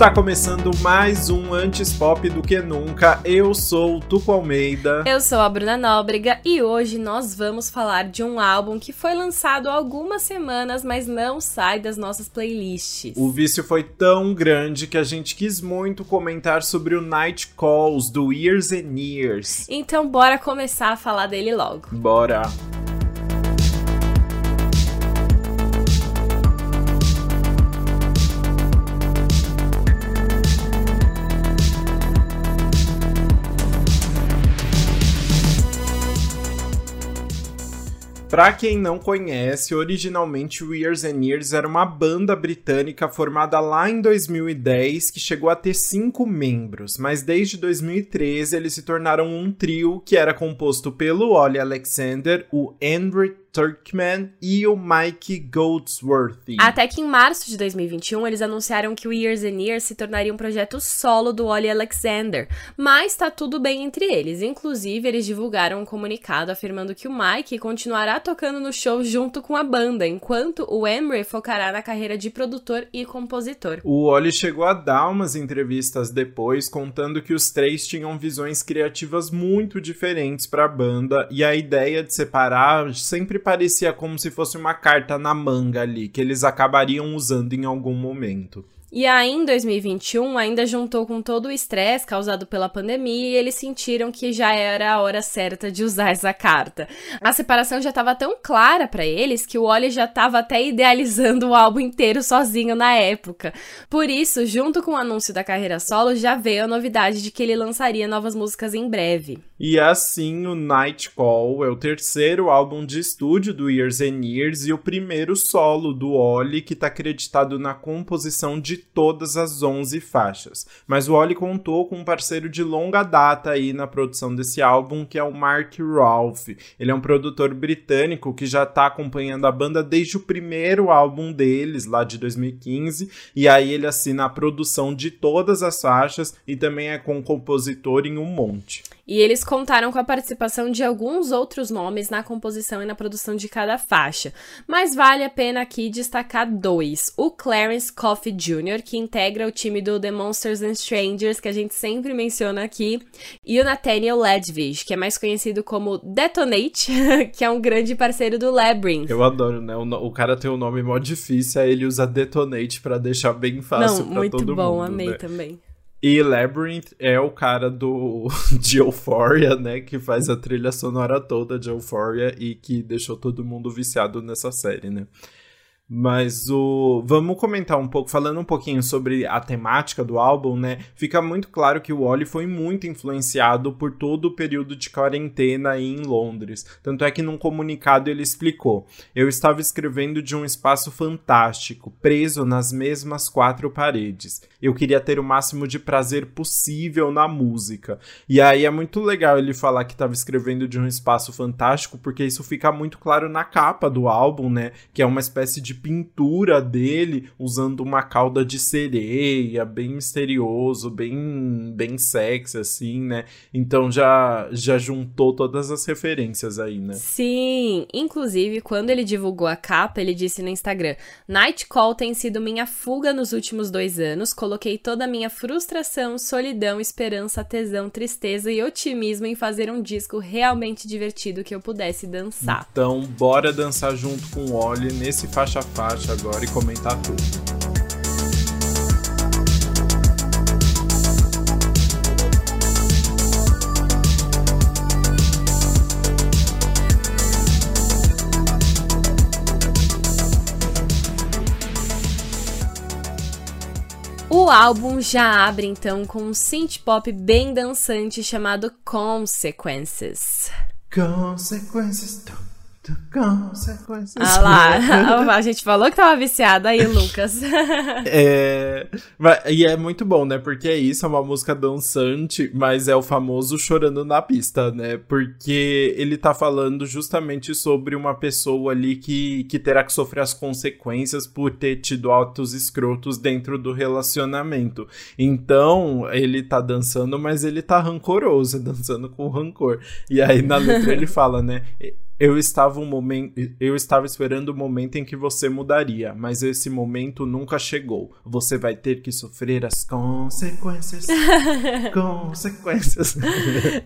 Está começando mais um Antes Pop do que Nunca. Eu sou o Tuco Almeida. Eu sou a Bruna Nóbrega e hoje nós vamos falar de um álbum que foi lançado há algumas semanas, mas não sai das nossas playlists. O vício foi tão grande que a gente quis muito comentar sobre o Night Calls do Years and Years. Então bora começar a falar dele logo. Bora! Pra quem não conhece, originalmente o Years and Years era uma banda britânica formada lá em 2010 que chegou a ter cinco membros, mas desde 2013 eles se tornaram um trio que era composto pelo Ollie Alexander, o Andrew Turkman e o Mike Goldsworthy. Até que em março de 2021 eles anunciaram que o Years and Years se tornaria um projeto solo do Ollie Alexander, mas tá tudo bem entre eles. Inclusive, eles divulgaram um comunicado afirmando que o Mike continuará tocando no show junto com a banda, enquanto o Emery focará na carreira de produtor e compositor. O Ollie chegou a dar umas entrevistas depois contando que os três tinham visões criativas muito diferentes para a banda e a ideia de separar sempre parecia como se fosse uma carta na manga ali, que eles acabariam usando em algum momento. E aí, em 2021, ainda juntou com todo o estresse causado pela pandemia e eles sentiram que já era a hora certa de usar essa carta. A separação já estava tão clara para eles que o Oli já estava até idealizando o álbum inteiro sozinho na época. Por isso, junto com o anúncio da carreira solo, já veio a novidade de que ele lançaria novas músicas em breve. E assim, o Night Call é o terceiro álbum de estúdio do Years and Years e o primeiro solo do Oli que está acreditado na composição de todas as 11 faixas. Mas o Oli contou com um parceiro de longa data aí na produção desse álbum, que é o Mark Rolfe. Ele é um produtor britânico que já está acompanhando a banda desde o primeiro álbum deles, lá de 2015, e aí ele assina a produção de todas as faixas e também é com compositor em um monte. E eles contaram com a participação de alguns outros nomes na composição e na produção de cada faixa. Mas vale a pena aqui destacar dois: o Clarence Coffey Jr., que integra o time do The Monsters and Strangers, que a gente sempre menciona aqui, e o Nathaniel Ledwidge, que é mais conhecido como Detonate, que é um grande parceiro do Labyrinth. Eu adoro, né? O, o cara tem um nome mó difícil, aí ele usa Detonate para deixar bem fácil pra todo mundo. Muito bom, né? amei também. E Labyrinth é o cara do de Euphoria, né, que faz a trilha sonora toda de Euphoria e que deixou todo mundo viciado nessa série, né? Mas o. Vamos comentar um pouco, falando um pouquinho sobre a temática do álbum, né? Fica muito claro que o Oli foi muito influenciado por todo o período de quarentena em Londres. Tanto é que num comunicado ele explicou: Eu estava escrevendo de um espaço fantástico, preso nas mesmas quatro paredes. Eu queria ter o máximo de prazer possível na música. E aí é muito legal ele falar que estava escrevendo de um espaço fantástico, porque isso fica muito claro na capa do álbum, né? Que é uma espécie de pintura dele usando uma cauda de sereia, bem misterioso, bem bem sexy assim, né? Então já já juntou todas as referências aí, né? Sim, inclusive quando ele divulgou a capa, ele disse no Instagram: "Night Call tem sido minha fuga nos últimos dois anos. Coloquei toda a minha frustração, solidão, esperança, tesão, tristeza e otimismo em fazer um disco realmente divertido que eu pudesse dançar." Então, bora dançar junto com o Oli nesse faixa faixa agora e comentar tudo. O álbum já abre então com um synth pop bem dançante chamado Consequences. Consequences. Consequências. Ah lá, a gente falou que tava viciada aí, Lucas. é, e é muito bom, né? Porque é isso, é uma música dançante, mas é o famoso chorando na pista, né? Porque ele tá falando justamente sobre uma pessoa ali que, que terá que sofrer as consequências por ter tido atos escrotos dentro do relacionamento. Então, ele tá dançando, mas ele tá rancoroso, dançando com rancor. E aí na letra ele fala, né? Eu estava um momento, eu estava esperando o momento em que você mudaria, mas esse momento nunca chegou. Você vai ter que sofrer as consequências. consequências.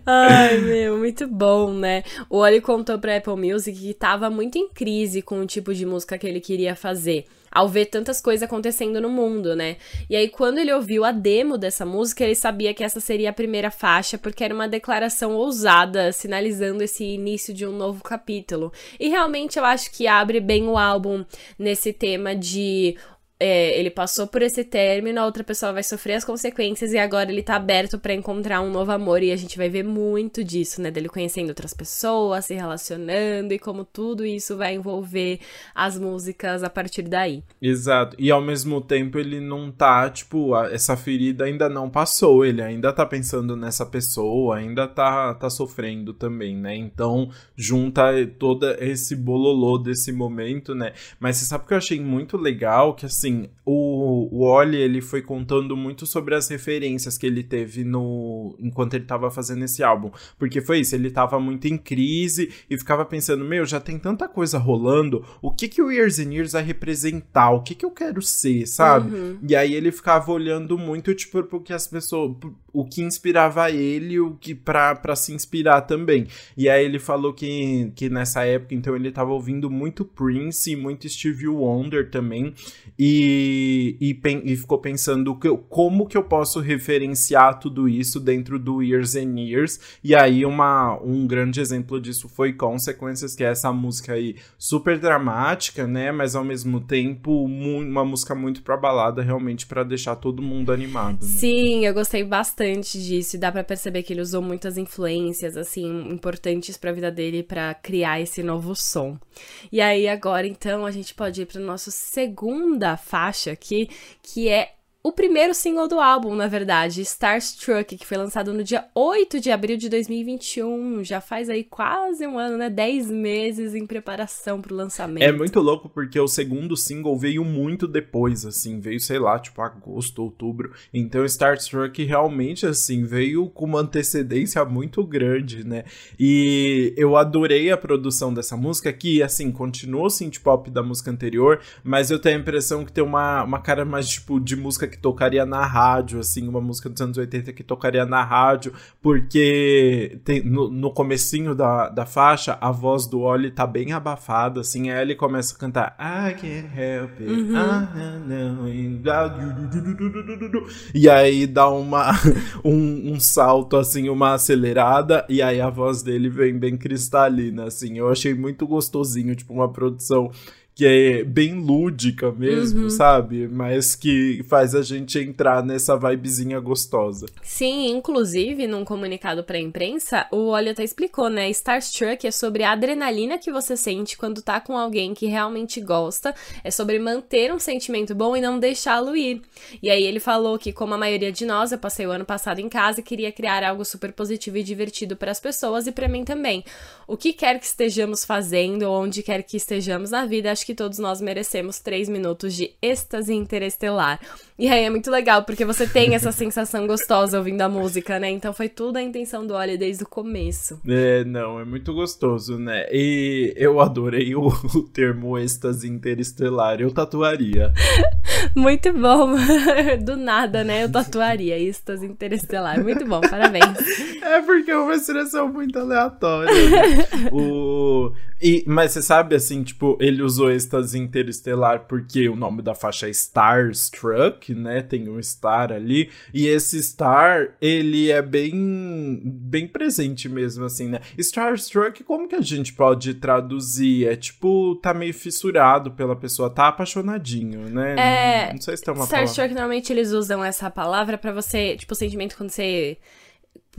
Ai, meu, muito bom, né? O Oli contou pra Apple Music que estava muito em crise com o tipo de música que ele queria fazer ao ver tantas coisas acontecendo no mundo, né? E aí, quando ele ouviu a demo dessa música, ele sabia que essa seria a primeira faixa, porque era uma declaração ousada, sinalizando esse início de um novo capítulo. E realmente eu acho que abre bem o álbum nesse tema de é, ele passou por esse término, a outra pessoa vai sofrer as consequências e agora ele tá aberto para encontrar um novo amor e a gente vai ver muito disso, né? Dele conhecendo outras pessoas, se relacionando e como tudo isso vai envolver as músicas a partir daí. Exato. E ao mesmo tempo ele não tá, tipo, essa ferida ainda não passou, ele ainda tá pensando nessa pessoa, ainda tá, tá sofrendo também, né? Então junta todo esse bololô desse momento, né? Mas você sabe que eu achei muito legal que assim assim, o, o Oli, ele foi contando muito sobre as referências que ele teve no enquanto ele tava fazendo esse álbum. Porque foi isso, ele tava muito em crise e ficava pensando, meu, já tem tanta coisa rolando, o que que o Years and Years vai representar? O que que eu quero ser, sabe? Uhum. E aí ele ficava olhando muito, tipo, porque as pessoas o que inspirava ele, o que para se inspirar também. E aí ele falou que, que nessa época, então ele tava ouvindo muito Prince e muito Stevie Wonder também. E, e, e ficou pensando que, como que eu posso referenciar tudo isso dentro do Years and Years. E aí uma, um grande exemplo disso foi Consequences, que é essa música aí super dramática, né? Mas ao mesmo tempo uma música muito pra balada, realmente para deixar todo mundo animado. Né? Sim, eu gostei bastante bastante disso dá para perceber que ele usou muitas influências assim importantes para a vida dele para criar esse novo som. E aí agora então a gente pode ir para nossa segunda faixa aqui, que é o primeiro single do álbum, na verdade, Starstruck, que foi lançado no dia 8 de abril de 2021. Já faz aí quase um ano, né? 10 meses em preparação pro lançamento. É muito louco porque o segundo single veio muito depois, assim, veio, sei lá, tipo agosto, outubro. Então Starstruck realmente, assim, veio com uma antecedência muito grande, né? E eu adorei a produção dessa música, que, assim, continua o synth pop da música anterior, mas eu tenho a impressão que tem uma, uma cara mais, tipo, de música que tocaria na rádio, assim, uma música dos anos 80 que tocaria na rádio, porque tem, no, no comecinho da, da faixa, a voz do Oli tá bem abafada, assim, aí ele começa a cantar I can't help it, uhum. e aí dá uma, um, um salto, assim, uma acelerada, e aí a voz dele vem bem cristalina, assim, eu achei muito gostosinho, tipo, uma produção que é bem lúdica mesmo, uhum. sabe? Mas que faz a gente entrar nessa vibezinha gostosa. Sim, inclusive, num comunicado pra imprensa, o Olha até explicou, né? Starstruck é sobre a adrenalina que você sente quando tá com alguém que realmente gosta, é sobre manter um sentimento bom e não deixá-lo ir. E aí ele falou que, como a maioria de nós, eu passei o ano passado em casa e queria criar algo super positivo e divertido para as pessoas e para mim também. O que quer que estejamos fazendo, onde quer que estejamos na vida, acho que todos nós merecemos três minutos de êxtase interestelar. E aí é muito legal, porque você tem essa sensação gostosa ouvindo a música, né? Então foi tudo a intenção do Oli desde o começo. É, não, é muito gostoso, né? E eu adorei o, o termo êxtase interestelar, eu tatuaria. muito bom. Do nada, né? Eu tatuaria êxtase interestelar. Muito bom, parabéns. É porque é uma seleção muito aleatória. Né? o... E, mas você sabe, assim, tipo, ele usou êxtase interestelar porque o nome da faixa é Starstruck, né? Tem um star ali. E esse star, ele é bem, bem presente mesmo, assim, né? Starstruck, como que a gente pode traduzir? É tipo, tá meio fissurado pela pessoa, tá apaixonadinho, né? É. Não, não sei se tem uma Starstruck, palavra. normalmente eles usam essa palavra para você, tipo, o sentimento quando você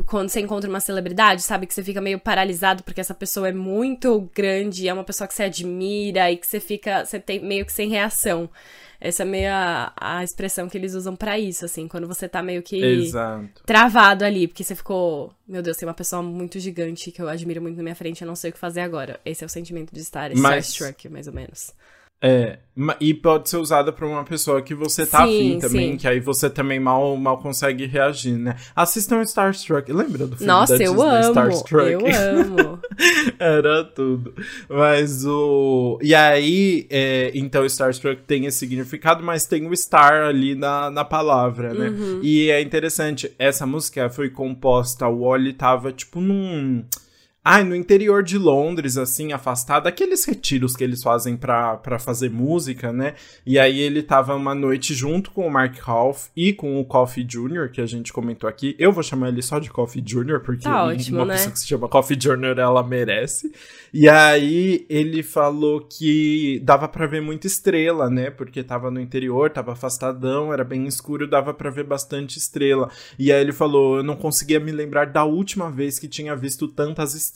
quando você encontra uma celebridade, sabe? Que você fica meio paralisado porque essa pessoa é muito grande, é uma pessoa que você admira e que você fica, você tem meio que sem reação. Essa é meio a, a expressão que eles usam para isso, assim, quando você tá meio que Exato. travado ali, porque você ficou, meu Deus, tem uma pessoa muito gigante que eu admiro muito na minha frente, eu não sei o que fazer agora. Esse é o sentimento de estar Mas... starstruck, mais ou menos. É, e pode ser usada por uma pessoa que você tá sim, afim também, sim. que aí você também mal, mal consegue reagir, né? Assistam Starstruck. Lembra do filme Nossa, da eu Disney, amo, Starstruck? eu amo. Era tudo. Mas o... E aí, é, então Starstruck tem esse significado, mas tem o star ali na, na palavra, né? Uhum. E é interessante, essa música foi composta, o Wally tava tipo num Ai, no interior de Londres, assim, afastado, aqueles retiros que eles fazem para fazer música, né? E aí ele tava uma noite junto com o Mark Half e com o Coffee Jr., que a gente comentou aqui. Eu vou chamar ele só de Coffee Jr., porque tá ótimo, uma né? pessoa que se chama Coffee Jr., ela merece. E aí ele falou que dava para ver muita estrela, né? Porque tava no interior, tava afastadão, era bem escuro, dava para ver bastante estrela. E aí ele falou: eu não conseguia me lembrar da última vez que tinha visto tantas estrelas.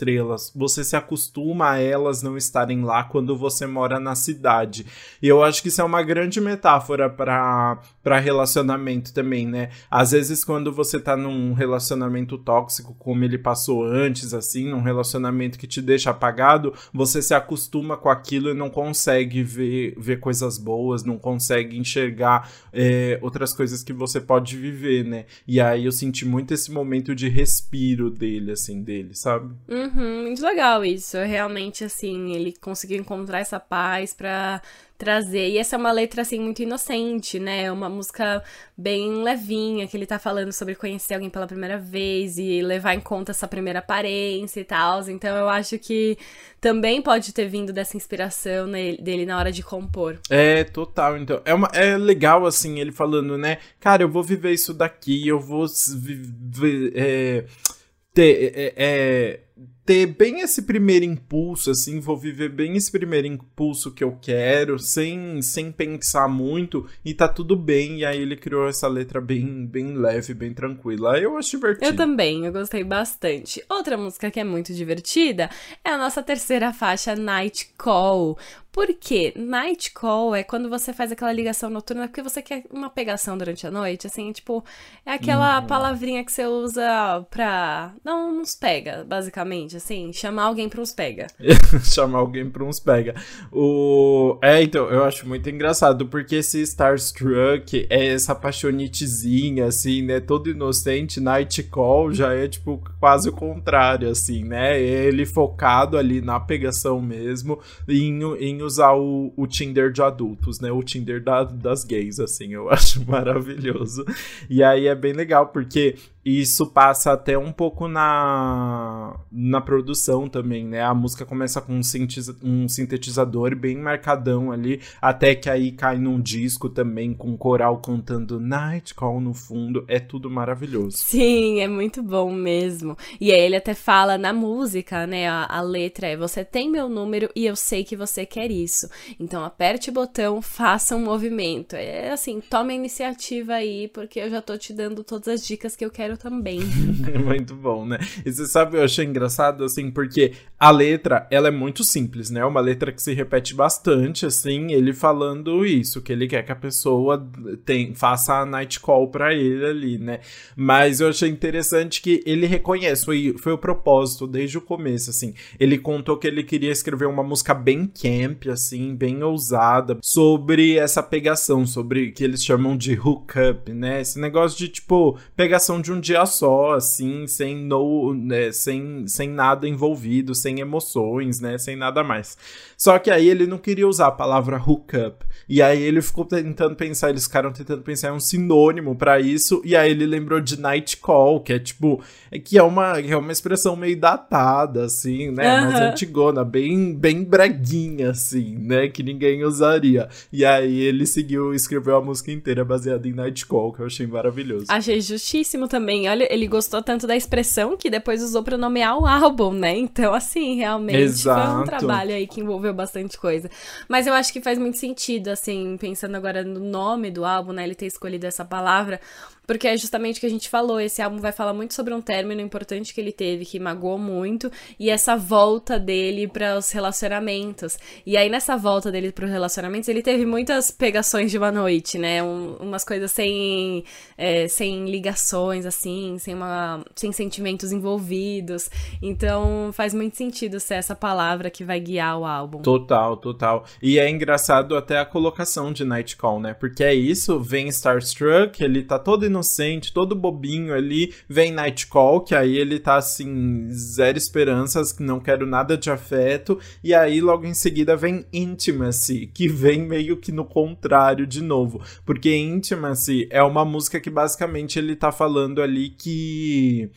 Você se acostuma a elas não estarem lá quando você mora na cidade. E eu acho que isso é uma grande metáfora para relacionamento também, né? Às vezes, quando você tá num relacionamento tóxico, como ele passou antes, assim, num relacionamento que te deixa apagado você se acostuma com aquilo e não consegue ver, ver coisas boas, não consegue enxergar é, outras coisas que você pode viver, né? E aí eu senti muito esse momento de respiro dele, assim, dele, sabe? Uhum, muito legal isso. Realmente, assim, ele conseguiu encontrar essa paz pra trazer. E essa é uma letra, assim, muito inocente, né? Uma música bem levinha, que ele tá falando sobre conhecer alguém pela primeira vez e levar em conta essa primeira aparência e tal. Então eu acho que também pode ter vindo dessa inspiração dele na hora de compor. É, total. Então, é, uma, é legal, assim, ele falando, né? Cara, eu vou viver isso daqui, eu vou viver. É, ter. é, é ter bem esse primeiro impulso, assim, vou viver bem esse primeiro impulso que eu quero, sem, sem pensar muito, e tá tudo bem. E aí ele criou essa letra bem, bem leve, bem tranquila. Eu acho divertido. Eu também, eu gostei bastante. Outra música que é muito divertida é a nossa terceira faixa, Night Call. Porque night call é quando você faz aquela ligação noturna porque você quer uma pegação durante a noite, assim, tipo, é aquela uhum. palavrinha que você usa pra não nos pega, basicamente, assim, chamar alguém pra uns pega. chamar alguém pra uns pega. O... É, então, eu acho muito engraçado, porque esse Starstruck é essa paixonitezinha, assim, né, todo inocente, night call já é, tipo, quase o contrário, assim, né, ele focado ali na pegação mesmo, em, em usar o, o Tinder de adultos, né? O Tinder da, das gays, assim, eu acho maravilhoso. E aí é bem legal, porque isso passa até um pouco na, na produção também, né? A música começa com um, um sintetizador bem marcadão ali, até que aí cai num disco também com coral cantando Night Call no fundo. É tudo maravilhoso. Sim, é muito bom mesmo. E aí ele até fala na música, né? A, a letra é: Você tem meu número e eu sei que você quer isso. Então aperte o botão, faça um movimento. É assim, tome a iniciativa aí, porque eu já tô te dando todas as dicas que eu quero também. muito bom, né? E você sabe, eu achei engraçado, assim, porque a letra, ela é muito simples, né? Uma letra que se repete bastante, assim, ele falando isso, que ele quer que a pessoa tem, faça a night call pra ele ali, né? Mas eu achei interessante que ele reconhece, foi, foi o propósito desde o começo, assim. Ele contou que ele queria escrever uma música bem camp, assim, bem ousada, sobre essa pegação, sobre que eles chamam de hookup, né? Esse negócio de, tipo, pegação de um dia só, assim, sem, no, né, sem, sem nada envolvido, sem emoções, né? Sem nada mais. Só que aí ele não queria usar a palavra hookup. E aí ele ficou tentando pensar, eles ficaram tentando pensar em um sinônimo para isso, e aí ele lembrou de night call, que é tipo, que é uma, é uma expressão meio datada, assim, né? Uhum. Mais antigona, bem, bem breguinha, assim, né? Que ninguém usaria. E aí ele seguiu, escreveu a música inteira baseada em night call, que eu achei maravilhoso. Achei justíssimo também. Olha, ele gostou tanto da expressão que depois usou pra nomear o álbum, né? Então, assim, realmente Exato. foi um trabalho aí que envolveu bastante coisa. Mas eu acho que faz muito sentido, assim, pensando agora no nome do álbum, né? Ele ter escolhido essa palavra porque é justamente o que a gente falou. Esse álbum vai falar muito sobre um término importante que ele teve, que magoou muito, e essa volta dele para os relacionamentos. E aí, nessa volta dele para os relacionamentos, ele teve muitas pegações de uma noite, né? Um, umas coisas sem, é, sem ligações, assim, sem, uma, sem sentimentos envolvidos. Então, faz muito sentido ser essa palavra que vai guiar o álbum. Total, total. E é engraçado até a colocação de Nightcall, né? Porque é isso, vem Starstruck, ele tá todo inocente, todo bobinho ali, vem Nightcall, que aí ele tá assim, zero esperanças, não quero nada de afeto, e aí logo em seguida vem Intimacy, que vem meio que no contrário de novo, porque Intimacy é uma música que basicamente ele tá falando ali que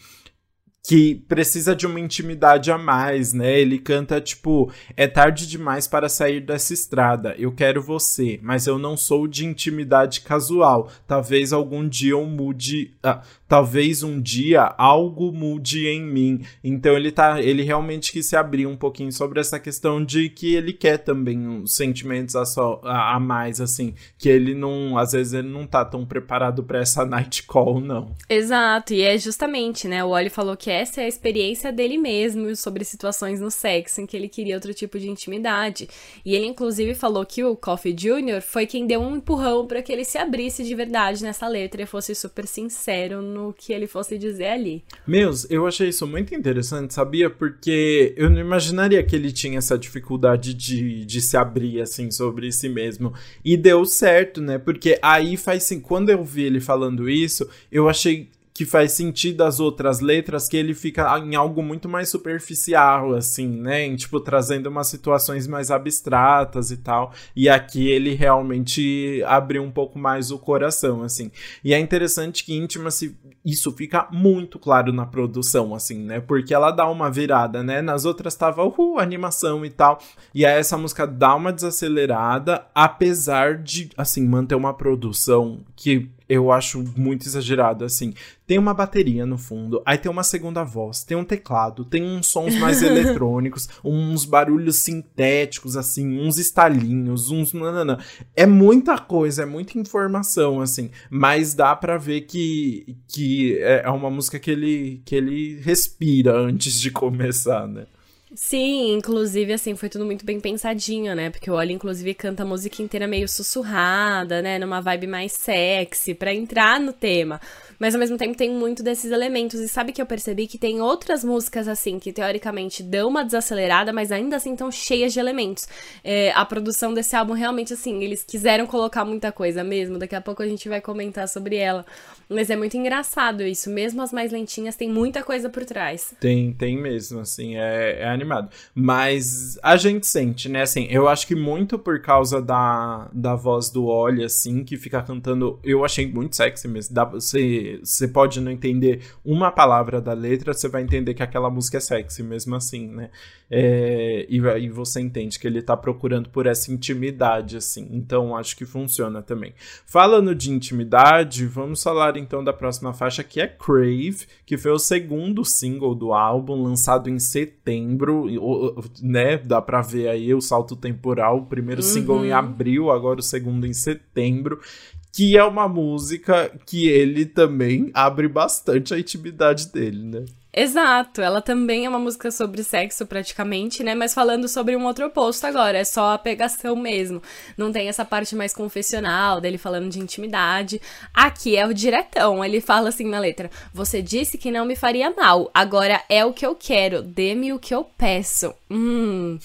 que precisa de uma intimidade a mais, né? Ele canta tipo: É tarde demais para sair dessa estrada. Eu quero você, mas eu não sou de intimidade casual. Talvez algum dia eu mude. Ah, talvez um dia algo mude em mim. Então ele tá, ele realmente quis se abrir um pouquinho sobre essa questão de que ele quer também sentimentos a, só, a, a mais assim, que ele não, às vezes ele não tá tão preparado para essa night call não. Exato, e é justamente, né, o Oli falou que essa é a experiência dele mesmo sobre situações no sexo em que ele queria outro tipo de intimidade. E ele inclusive falou que o Coffee Jr. foi quem deu um empurrão para que ele se abrisse de verdade nessa letra e fosse super sincero no no que ele fosse dizer ali. Meus, eu achei isso muito interessante, sabia? Porque eu não imaginaria que ele tinha essa dificuldade de, de se abrir, assim, sobre si mesmo. E deu certo, né? Porque aí faz assim, quando eu vi ele falando isso, eu achei que faz sentido as outras letras, que ele fica em algo muito mais superficial, assim, né? Em, tipo, trazendo umas situações mais abstratas e tal. E aqui ele realmente abriu um pouco mais o coração, assim. E é interessante que íntima se isso fica muito claro na produção, assim, né? Porque ela dá uma virada, né? Nas outras tava, uhul, animação e tal. E aí essa música dá uma desacelerada, apesar de, assim, manter uma produção que eu acho muito exagerado, assim. Tem uma bateria no fundo, aí tem uma segunda voz, tem um teclado, tem uns sons mais eletrônicos, uns barulhos sintéticos, assim, uns estalinhos, uns. Nanana. É muita coisa, é muita informação, assim. Mas dá para ver que, que é uma música que ele, que ele respira antes de começar, né? Sim, inclusive, assim, foi tudo muito bem pensadinho, né? Porque o Oli, inclusive, canta a música inteira meio sussurrada, né? Numa vibe mais sexy, para entrar no tema mas ao mesmo tempo tem muito desses elementos. E sabe que eu percebi que tem outras músicas assim que teoricamente dão uma desacelerada, mas ainda assim estão cheias de elementos. É, a produção desse álbum realmente assim, eles quiseram colocar muita coisa mesmo. Daqui a pouco a gente vai comentar sobre ela. Mas é muito engraçado isso. Mesmo as mais lentinhas, tem muita coisa por trás. Tem, tem mesmo, assim, é, é animado. Mas a gente sente, né? Assim, eu acho que muito por causa da, da voz do Oli, assim, que fica cantando. Eu achei muito sexy mesmo. Dá, você você pode não entender uma palavra da letra, você vai entender que aquela música é sexy mesmo assim, né? É, e aí você entende que ele tá procurando por essa intimidade, assim. Então acho que funciona também. Falando de intimidade, vamos falar então da próxima faixa que é Crave, que foi o segundo single do álbum, lançado em setembro, né? Dá pra ver aí o salto temporal. O primeiro uhum. single em abril, agora o segundo em setembro que é uma música que ele também abre bastante a intimidade dele, né? Exato, ela também é uma música sobre sexo praticamente, né? Mas falando sobre um outro oposto agora, é só a pegação mesmo. Não tem essa parte mais confessional dele falando de intimidade. Aqui é o diretão, ele fala assim na letra: Você disse que não me faria mal, agora é o que eu quero, dê-me o que eu peço. Hum.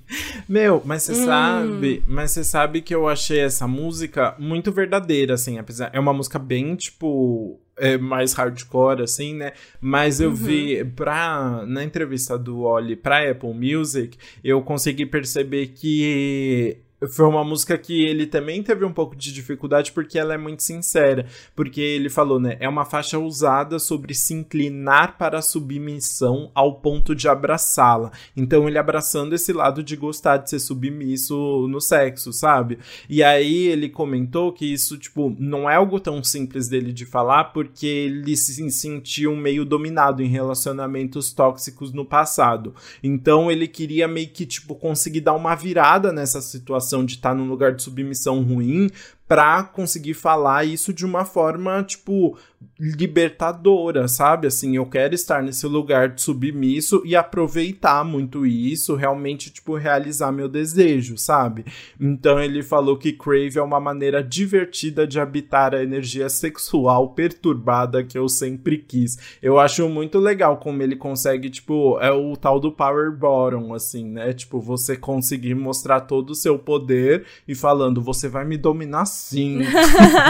Meu, mas você hum. sabe, mas você sabe que eu achei essa música muito verdadeira, assim, apesar. É uma música bem, tipo, é, mais hardcore, assim, né? Mas eu uhum. vi, pra, na entrevista do Oli pra Apple Music, eu consegui perceber que foi uma música que ele também teve um pouco de dificuldade porque ela é muito sincera. Porque ele falou, né? É uma faixa usada sobre se inclinar para a submissão ao ponto de abraçá-la. Então ele abraçando esse lado de gostar de ser submisso no sexo, sabe? E aí ele comentou que isso, tipo, não é algo tão simples dele de falar porque ele se sentiu meio dominado em relacionamentos tóxicos no passado. Então ele queria meio que, tipo, conseguir dar uma virada nessa situação de estar tá num lugar de submissão ruim pra conseguir falar isso de uma forma, tipo, libertadora, sabe? Assim, eu quero estar nesse lugar de submisso e aproveitar muito isso, realmente, tipo, realizar meu desejo, sabe? Então ele falou que Crave é uma maneira divertida de habitar a energia sexual perturbada que eu sempre quis. Eu acho muito legal como ele consegue, tipo, é o tal do power bottom, assim, né? Tipo, você conseguir mostrar todo o seu poder e falando, você vai me dominar sim.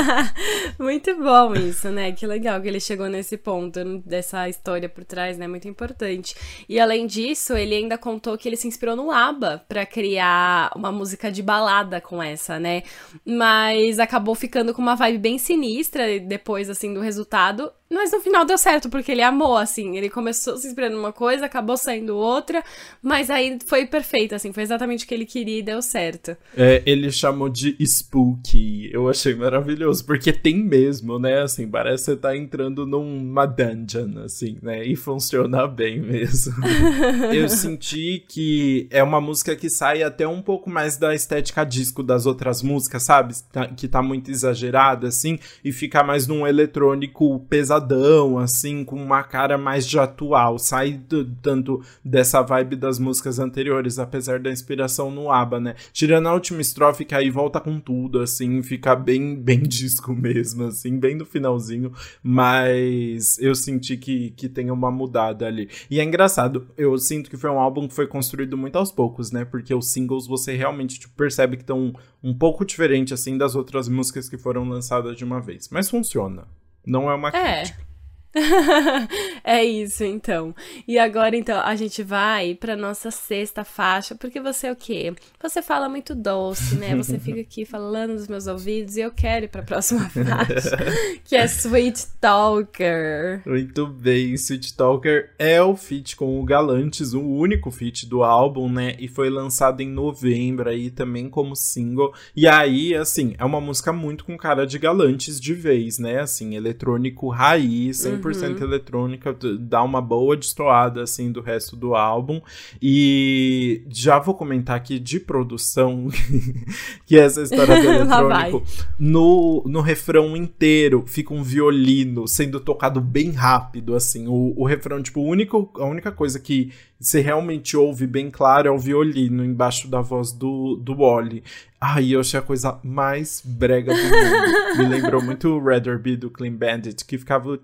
muito bom isso, né? Que legal que ele chegou nesse ponto dessa história por trás, né? Muito importante. E além disso, ele ainda contou que ele se inspirou no ABBA para criar uma música de balada com essa, né? Mas acabou ficando com uma vibe bem sinistra depois, assim, do resultado. Mas no final deu certo, porque ele amou, assim. Ele começou se inspirando numa coisa, acabou saindo outra, mas aí foi perfeito, assim. Foi exatamente o que ele queria e deu certo. É, ele chamou de spooky. Eu achei maravilhoso, porque tem mesmo, né? Assim, parece que você tá entrando numa dungeon, assim, né? E funciona bem mesmo. Eu senti que é uma música que sai até um pouco mais da estética disco das outras músicas, sabe? Tá, que tá muito exagerada, assim, e fica mais num eletrônico pesadão, assim, com uma cara mais de atual. Sai do, tanto dessa vibe das músicas anteriores, apesar da inspiração no ABBA, né? Tirando a última estrofe, que aí volta com tudo, assim, fica bem, bem disco mesmo, assim, bem no finalzinho. Mas eu senti que, que tem uma mudada ali. E é engraçado, eu sinto que foi um álbum que foi construído muito aos poucos, né? Porque os singles você realmente tipo, percebe que estão um pouco diferente, assim, das outras músicas que foram lançadas de uma vez. Mas funciona. Não é uma é. crítica. é isso, então. E agora, então, a gente vai pra nossa sexta faixa, porque você é o quê? Você fala muito doce, né? Você fica aqui falando nos meus ouvidos e eu quero ir pra próxima faixa, que é Sweet Talker. Muito bem, Sweet Talker é o feat com o Galantes, o único feat do álbum, né? E foi lançado em novembro aí também como single. E aí, assim, é uma música muito com cara de Galantes de vez, né? Assim, eletrônico raiz, 100% uhum. eletrônica, dá uma boa destoada, assim, do resto do álbum. E já vou comentar aqui de produção, que é essa história do eletrônico. no, no refrão inteiro fica um violino sendo tocado bem rápido, assim. O, o refrão, tipo, único, a única coisa que você realmente ouve bem claro é o violino embaixo da voz do, do Wally. Ai, eu achei a coisa mais brega do mundo. Me lembrou muito o Rather Be do Clean Bandit, que ficava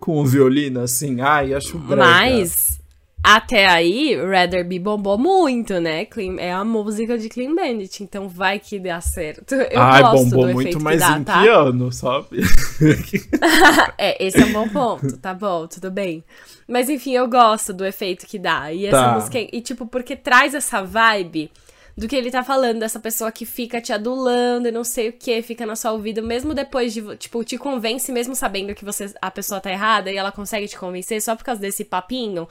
com o violino, assim. Ai, acho brega. Mas, até aí, Rather Be bombou muito, né? Clean, é a música de Clean Bandit, então vai que dê certo. Eu Ai, gosto bombou do muito, mas dá, em tá? que ano, sabe? é, esse é um bom ponto, tá bom, tudo bem. Mas enfim, eu gosto do efeito que dá. E essa tá. música, e tipo, porque traz essa vibe do que ele tá falando, dessa pessoa que fica te adulando e não sei o que, fica na sua ouvido, mesmo depois de, tipo, te convence, mesmo sabendo que você, a pessoa tá errada e ela consegue te convencer só por causa desse papinho.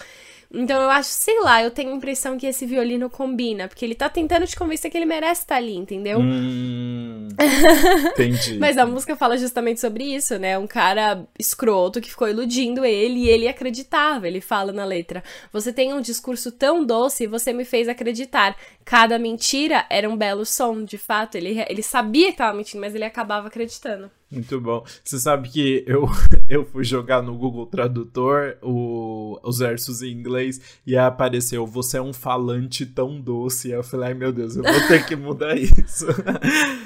Então eu acho, sei lá, eu tenho a impressão que esse violino combina, porque ele tá tentando te convencer que ele merece estar tá ali, entendeu? Hum, entendi. Mas a música fala justamente sobre isso, né? Um cara escroto que ficou iludindo ele e ele acreditava. Ele fala na letra: Você tem um discurso tão doce e você me fez acreditar. Cada mentira era um belo som. De fato, ele, ele sabia que tava mentindo, mas ele acabava acreditando. Muito bom. Você sabe que eu, eu fui jogar no Google Tradutor o, os versos em inglês e apareceu: Você é um falante tão doce. E eu falei: Ai meu Deus, eu vou ter que mudar isso.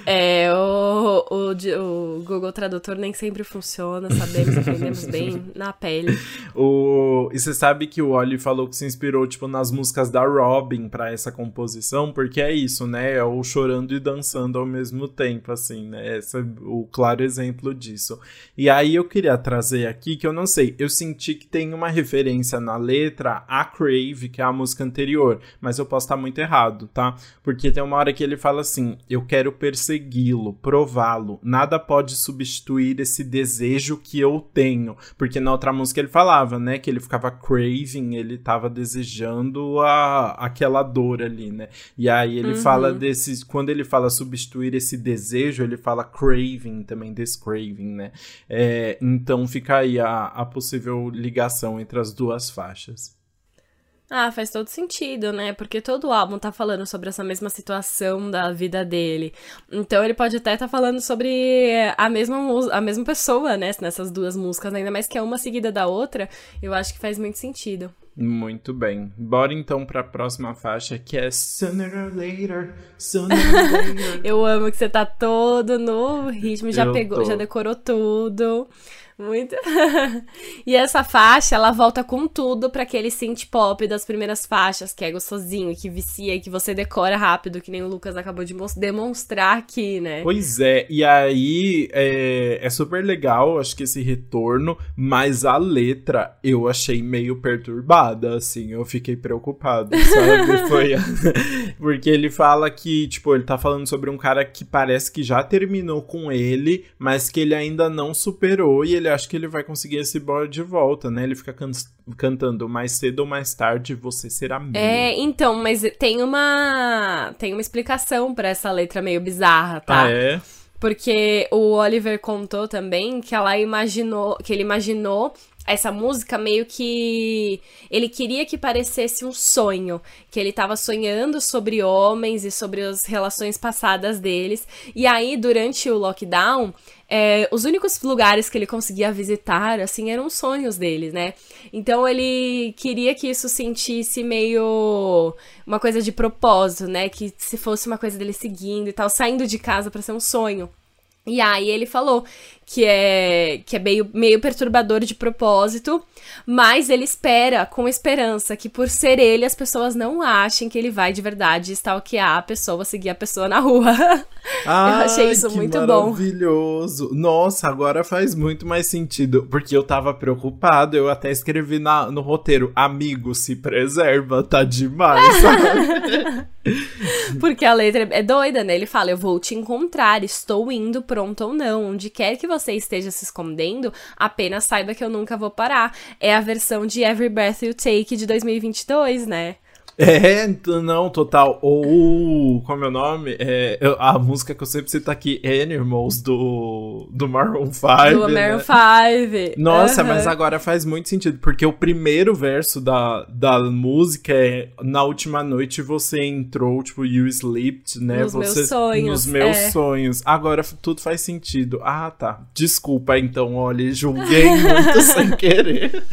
É, o, o, o Google Tradutor nem sempre funciona, sabemos, aprendemos bem na pele. O, e você sabe que o Oli falou que se inspirou tipo, nas músicas da Robin para essa composição, porque é isso, né? É o chorando e dançando ao mesmo tempo, assim, né? Esse é o claro exemplo disso. E aí eu queria trazer aqui que eu não sei, eu senti que tem uma referência na letra a Crave, que é a música anterior, mas eu posso estar muito errado, tá? Porque tem uma hora que ele fala assim: "Eu quero persegui-lo, prová-lo. Nada pode substituir esse desejo que eu tenho". Porque na outra música ele falava, né, que ele ficava craving, ele tava desejando a aquela dor ali, né? E aí ele uhum. fala desses quando ele fala substituir esse desejo, ele fala craving também desse Craving, né? É, então fica aí a, a possível ligação entre as duas faixas. Ah, faz todo sentido, né? Porque todo álbum tá falando sobre essa mesma situação da vida dele. Então ele pode até tá falando sobre a mesma, a mesma pessoa, né? Nessas duas músicas, ainda mais que é uma seguida da outra, eu acho que faz muito sentido. Muito bem. Bora então para a próxima faixa que é Sooner or Later. Sooner or Later. eu amo que você tá todo no ritmo, já eu pegou, tô. já decorou tudo. Muito. e essa faixa, ela volta com tudo para aquele synth pop das primeiras faixas, que é gostosinho, que vicia, que você decora rápido, que nem o Lucas acabou de demonstrar aqui, né? Pois é, e aí é, é super legal, acho que esse retorno, mas a letra eu achei meio perturbada, assim, eu fiquei preocupado, sabe? Foi. Porque ele fala que, tipo, ele tá falando sobre um cara que parece que já terminou com ele, mas que ele ainda não superou e ele ele acha que ele vai conseguir esse boy de volta, né? Ele fica can cantando mais cedo ou mais tarde você será meu. É, então, mas tem uma tem uma explicação para essa letra meio bizarra, tá? Ah, é? Porque o Oliver contou também que ela imaginou, que ele imaginou essa música meio que ele queria que parecesse um sonho, que ele estava sonhando sobre homens e sobre as relações passadas deles. E aí, durante o lockdown, é, os únicos lugares que ele conseguia visitar, assim, eram os sonhos deles, né? Então ele queria que isso sentisse meio uma coisa de propósito, né? Que se fosse uma coisa dele seguindo e tal, saindo de casa para ser um sonho. E aí ele falou que é que é meio, meio perturbador de propósito, mas ele espera com esperança que por ser ele as pessoas não achem que ele vai de verdade stalkear a pessoa, seguir a pessoa na rua. Ai, eu achei isso muito maravilhoso. bom. Maravilhoso. Nossa, agora faz muito mais sentido, porque eu tava preocupado, eu até escrevi na, no roteiro, amigo, se preserva, tá demais. porque a letra é doida, né? Ele fala: "Eu vou te encontrar, estou indo pronto ou não, onde quer que você esteja se escondendo, apenas saiba que eu nunca vou parar. É a versão de Every Breath You Take de 2022, né? É, não, total. Ou, como é o nome? É, a música que eu sempre cito aqui, Animals, do, do Maroon 5. Do né? Maroon 5. Nossa, uhum. mas agora faz muito sentido, porque o primeiro verso da, da música é Na última noite você entrou, tipo, you slept, né? Nos você, meus sonhos. Nos meus é. sonhos. Agora tudo faz sentido. Ah, tá. Desculpa, então, olha, julguei muito sem querer.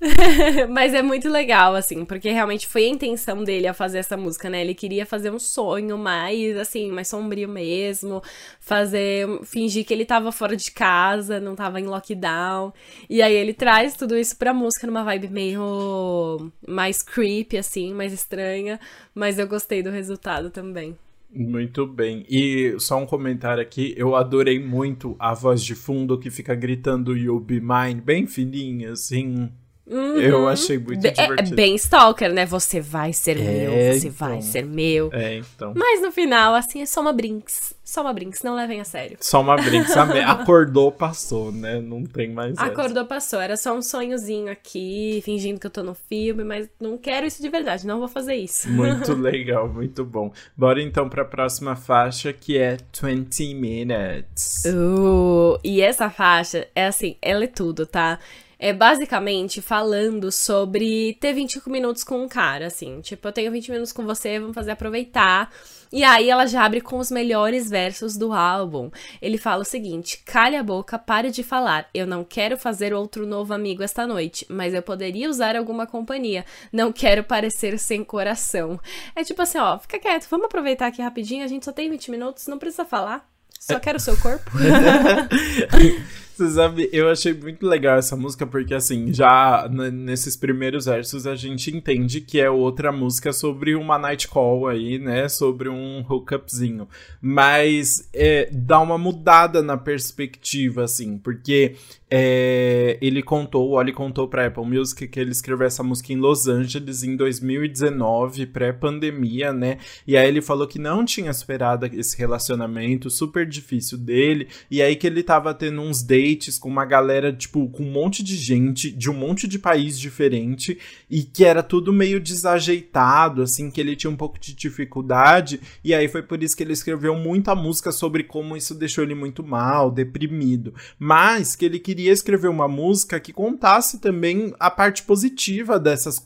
Mas é muito legal, assim, porque realmente foi a intenção dele a fazer essa música, né? Ele queria fazer um sonho mais, assim, mais sombrio mesmo, fazer, fingir que ele tava fora de casa, não tava em lockdown. E aí ele traz tudo isso pra música numa vibe meio mais creepy, assim, mais estranha, mas eu gostei do resultado também. Muito bem. E só um comentário aqui, eu adorei muito a voz de fundo que fica gritando You Be Mine, bem fininha, assim. Uhum. Eu achei muito é, é divertido. É bem stalker, né? Você vai ser é, meu, você então. vai ser meu. É, então. Mas no final, assim, é só uma brinks. Só uma brinks, não levem a sério. Só uma brinks. Acordou, passou, né? Não tem mais Acordou, essa. passou. Era só um sonhozinho aqui, fingindo que eu tô no filme, mas não quero isso de verdade, não vou fazer isso. Muito legal, muito bom. Bora então pra próxima faixa, que é 20 Minutes. Uh, e essa faixa, é assim, ela é tudo, tá? É basicamente falando sobre ter 25 minutos com um cara, assim. Tipo, eu tenho 20 minutos com você, vamos fazer aproveitar. E aí ela já abre com os melhores versos do álbum. Ele fala o seguinte: calha a boca, pare de falar. Eu não quero fazer outro novo amigo esta noite, mas eu poderia usar alguma companhia. Não quero parecer sem coração. É tipo assim, ó, fica quieto, vamos aproveitar aqui rapidinho, a gente só tem 20 minutos, não precisa falar. Só é. quero o seu corpo. Você sabe, eu achei muito legal essa música porque, assim, já nesses primeiros versos a gente entende que é outra música sobre uma night call aí, né? Sobre um hookupzinho. Mas é, dá uma mudada na perspectiva, assim, porque é, ele contou, o Oli contou pra Apple Music que ele escreveu essa música em Los Angeles em 2019, pré-pandemia, né? E aí ele falou que não tinha superado esse relacionamento super difícil dele, e aí que ele tava tendo uns dates com uma galera, tipo, com um monte de gente, de um monte de país diferente, e que era tudo meio desajeitado, assim, que ele tinha um pouco de dificuldade, e aí foi por isso que ele escreveu muita música sobre como isso deixou ele muito mal, deprimido, mas que ele queria queria escrever uma música que contasse também a parte positiva dessas,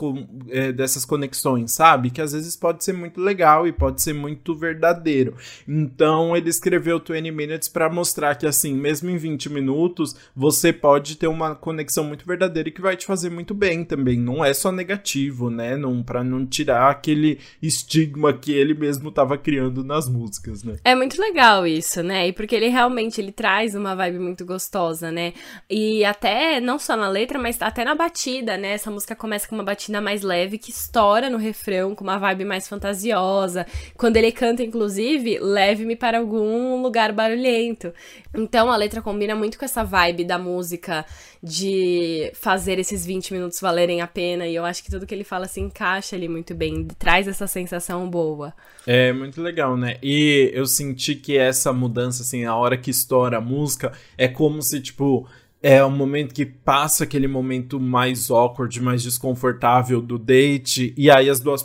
é, dessas conexões, sabe? Que às vezes pode ser muito legal e pode ser muito verdadeiro. Então ele escreveu 20 Minutes para mostrar que, assim, mesmo em 20 minutos, você pode ter uma conexão muito verdadeira e que vai te fazer muito bem também. Não é só negativo, né? Não, pra não tirar aquele estigma que ele mesmo estava criando nas músicas, né? É muito legal isso, né? E porque ele realmente ele traz uma vibe muito gostosa, né? E até não só na letra, mas até na batida, né? Essa música começa com uma batida mais leve que estoura no refrão, com uma vibe mais fantasiosa. Quando ele canta, inclusive, leve-me para algum lugar barulhento. Então a letra combina muito com essa vibe da música de fazer esses 20 minutos valerem a pena. E eu acho que tudo que ele fala se encaixa ali muito bem, traz essa sensação boa. É muito legal, né? E eu senti que essa mudança, assim, a hora que estoura a música, é como se, tipo, é um momento que passa aquele momento mais awkward, mais desconfortável do date, e aí as duas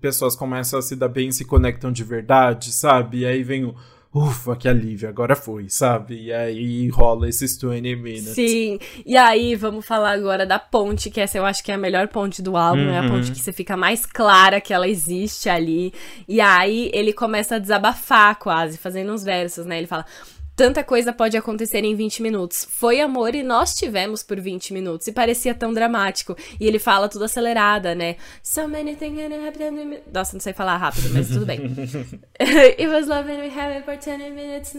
pessoas começam a se dar bem e se conectam de verdade, sabe? E aí vem o ufa, que alívio, agora foi, sabe? E aí rola esses 20 minutes. Sim, e aí vamos falar agora da ponte, que essa eu acho que é a melhor ponte do álbum, uhum. é a uhum. ponte que você fica mais clara que ela existe ali. E aí ele começa a desabafar quase, fazendo uns versos, né? Ele fala: Tanta coisa pode acontecer em 20 minutos. Foi amor e nós tivemos por 20 minutos. E parecia tão dramático. E ele fala tudo acelerada, né? So many things happened. Nossa, não sei falar rápido, mas tudo bem. It was love and we have it for 10 minutes.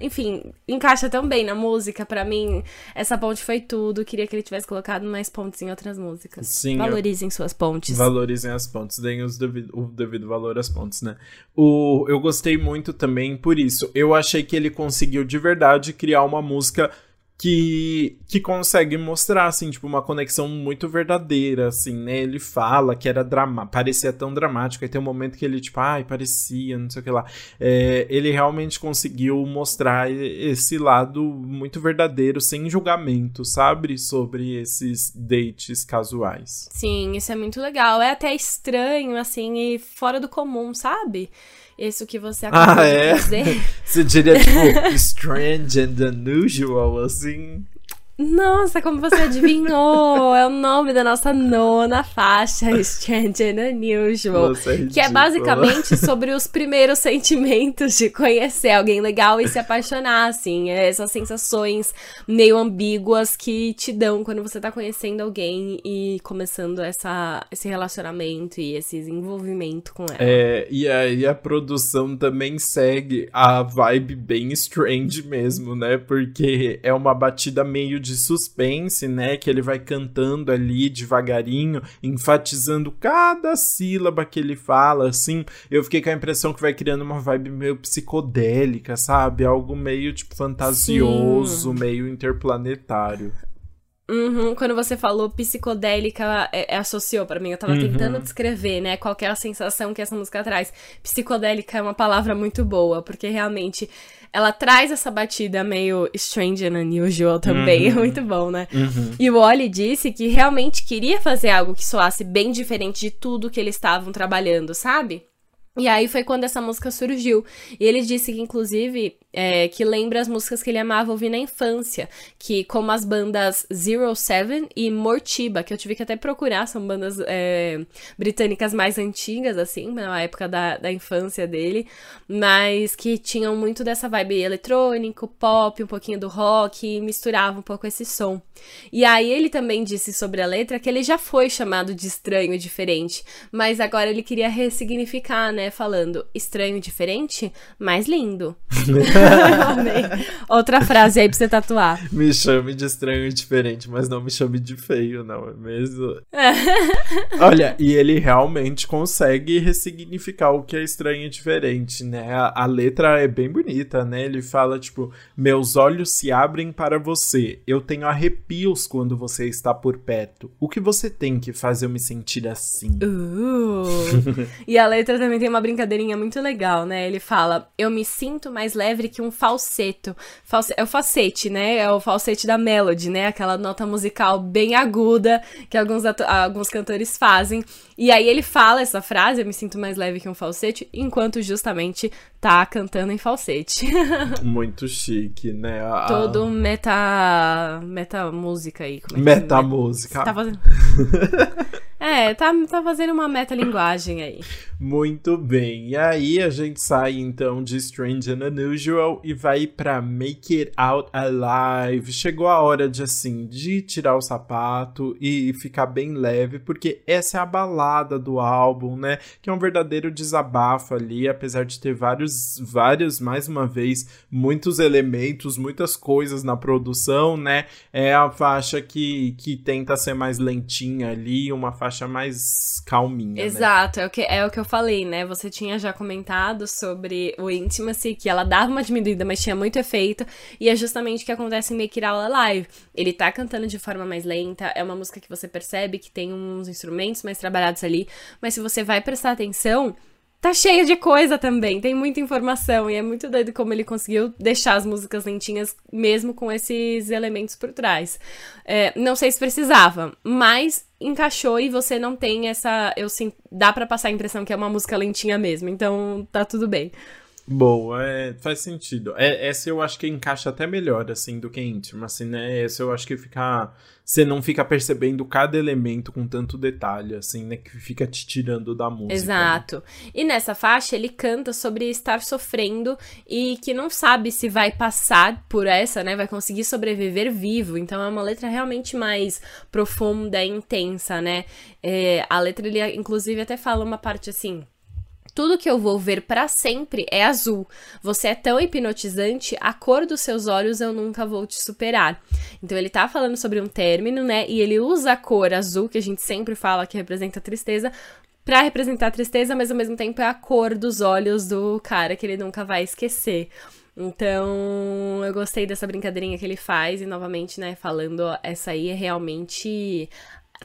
Enfim, encaixa tão bem na música. Para mim, essa ponte foi tudo. Queria que ele tivesse colocado mais pontes em outras músicas. Sim. Valorizem eu... suas pontes. Valorizem as pontes. Deem os devido, o devido valor às pontes, né? O, eu gostei muito também por isso. Eu achei achei que ele conseguiu de verdade criar uma música que, que consegue mostrar, assim, tipo, uma conexão muito verdadeira, assim, né? Ele fala que era drama, parecia tão dramático, aí tem um momento que ele, tipo, ai, parecia, não sei o que lá. É, ele realmente conseguiu mostrar esse lado muito verdadeiro, sem julgamento, sabe? Sobre esses dates casuais. Sim, isso é muito legal. É até estranho, assim, e fora do comum, sabe? Isso que você acabou ah, é? de dizer. Você diria, tipo, strange and unusual, assim? Nossa, como você adivinhou! é o nome da nossa nona faixa, Strange and Unusual. É que é basicamente sobre os primeiros sentimentos de conhecer alguém legal e se apaixonar, assim. É essas sensações meio ambíguas que te dão quando você tá conhecendo alguém e começando essa, esse relacionamento e esse envolvimento com ela. É, e aí a produção também segue a vibe bem strange mesmo, né? Porque é uma batida meio de suspense, né? Que ele vai cantando ali devagarinho, enfatizando cada sílaba que ele fala, assim. Eu fiquei com a impressão que vai criando uma vibe meio psicodélica, sabe? Algo meio, tipo, fantasioso, Sim. meio interplanetário. Uhum, quando você falou psicodélica, é, é, associou para mim. Eu tava uhum. tentando descrever, né? Qual é a sensação que essa música traz. Psicodélica é uma palavra muito boa, porque realmente ela traz essa batida meio strange and unusual também. Uhum. É muito bom, né? Uhum. E o Oli disse que realmente queria fazer algo que soasse bem diferente de tudo que eles estavam trabalhando, sabe? E aí foi quando essa música surgiu. E ele disse que, inclusive, é, que lembra as músicas que ele amava ouvir na infância, que como as bandas Zero Seven e Mortiba, que eu tive que até procurar, são bandas é, britânicas mais antigas, assim, na época da, da infância dele, mas que tinham muito dessa vibe eletrônico, pop, um pouquinho do rock, e misturava um pouco esse som. E aí ele também disse sobre a letra que ele já foi chamado de estranho e diferente, mas agora ele queria ressignificar, né, falando estranho e diferente, mais lindo. Outra frase aí pra você tatuar. Me chame de estranho e diferente, mas não me chame de feio, não é mesmo? Olha, e ele realmente consegue ressignificar o que é estranho e diferente, né? A, a letra é bem bonita, né? Ele fala, tipo, meus olhos se abrem para você. Eu tenho arrepios quando você está por perto. O que você tem que faz eu me sentir assim? Uh. e a letra também tem uma brincadeirinha muito legal, né? Ele fala: Eu me sinto mais leve que um falseto. False... É o falsete, né? É o falsete da melody, né? Aquela nota musical bem aguda que alguns, ato... alguns cantores fazem. E aí ele fala essa frase: Eu me sinto mais leve que um falsete, enquanto justamente tá cantando em falsete. muito chique, né? A... Todo meta. meta música aí. É? meta música. Tá fazendo. É, tá, tá fazendo uma metalinguagem aí. Muito bem. E aí a gente sai então de Strange and Unusual e vai para Make It Out Alive. Chegou a hora de assim, de tirar o sapato e ficar bem leve, porque essa é a balada do álbum, né? Que é um verdadeiro desabafo ali, apesar de ter vários vários mais uma vez muitos elementos, muitas coisas na produção, né? É a faixa que que tenta ser mais lentinha ali, uma faixa faixa mais calminha. Né? Exato, né? é, o que, é o que eu falei, né? Você tinha já comentado sobre o Intimacy, que ela dava uma diminuída, mas tinha muito efeito. E é justamente o que acontece em Make It All Alive. Ele tá cantando de forma mais lenta, é uma música que você percebe que tem uns instrumentos mais trabalhados ali, mas se você vai prestar atenção tá cheia de coisa também, tem muita informação e é muito doido como ele conseguiu deixar as músicas lentinhas mesmo com esses elementos por trás. É, não sei se precisava, mas encaixou e você não tem essa, eu sim, dá para passar a impressão que é uma música lentinha mesmo, então tá tudo bem. Boa, é, faz sentido. É, essa eu acho que encaixa até melhor, assim, do que íntima, assim, né? Essa eu acho que fica. Você não fica percebendo cada elemento com tanto detalhe, assim, né? Que fica te tirando da música. Né? Exato. Né? E nessa faixa ele canta sobre estar sofrendo e que não sabe se vai passar por essa, né? Vai conseguir sobreviver vivo. Então é uma letra realmente mais profunda e intensa, né? É, a letra, ele inclusive até fala uma parte assim tudo que eu vou ver para sempre é azul. Você é tão hipnotizante, a cor dos seus olhos eu nunca vou te superar. Então ele tá falando sobre um término, né? E ele usa a cor azul, que a gente sempre fala que representa tristeza, para representar tristeza, mas ao mesmo tempo é a cor dos olhos do cara que ele nunca vai esquecer. Então, eu gostei dessa brincadeirinha que ele faz e novamente, né, falando, essa aí é realmente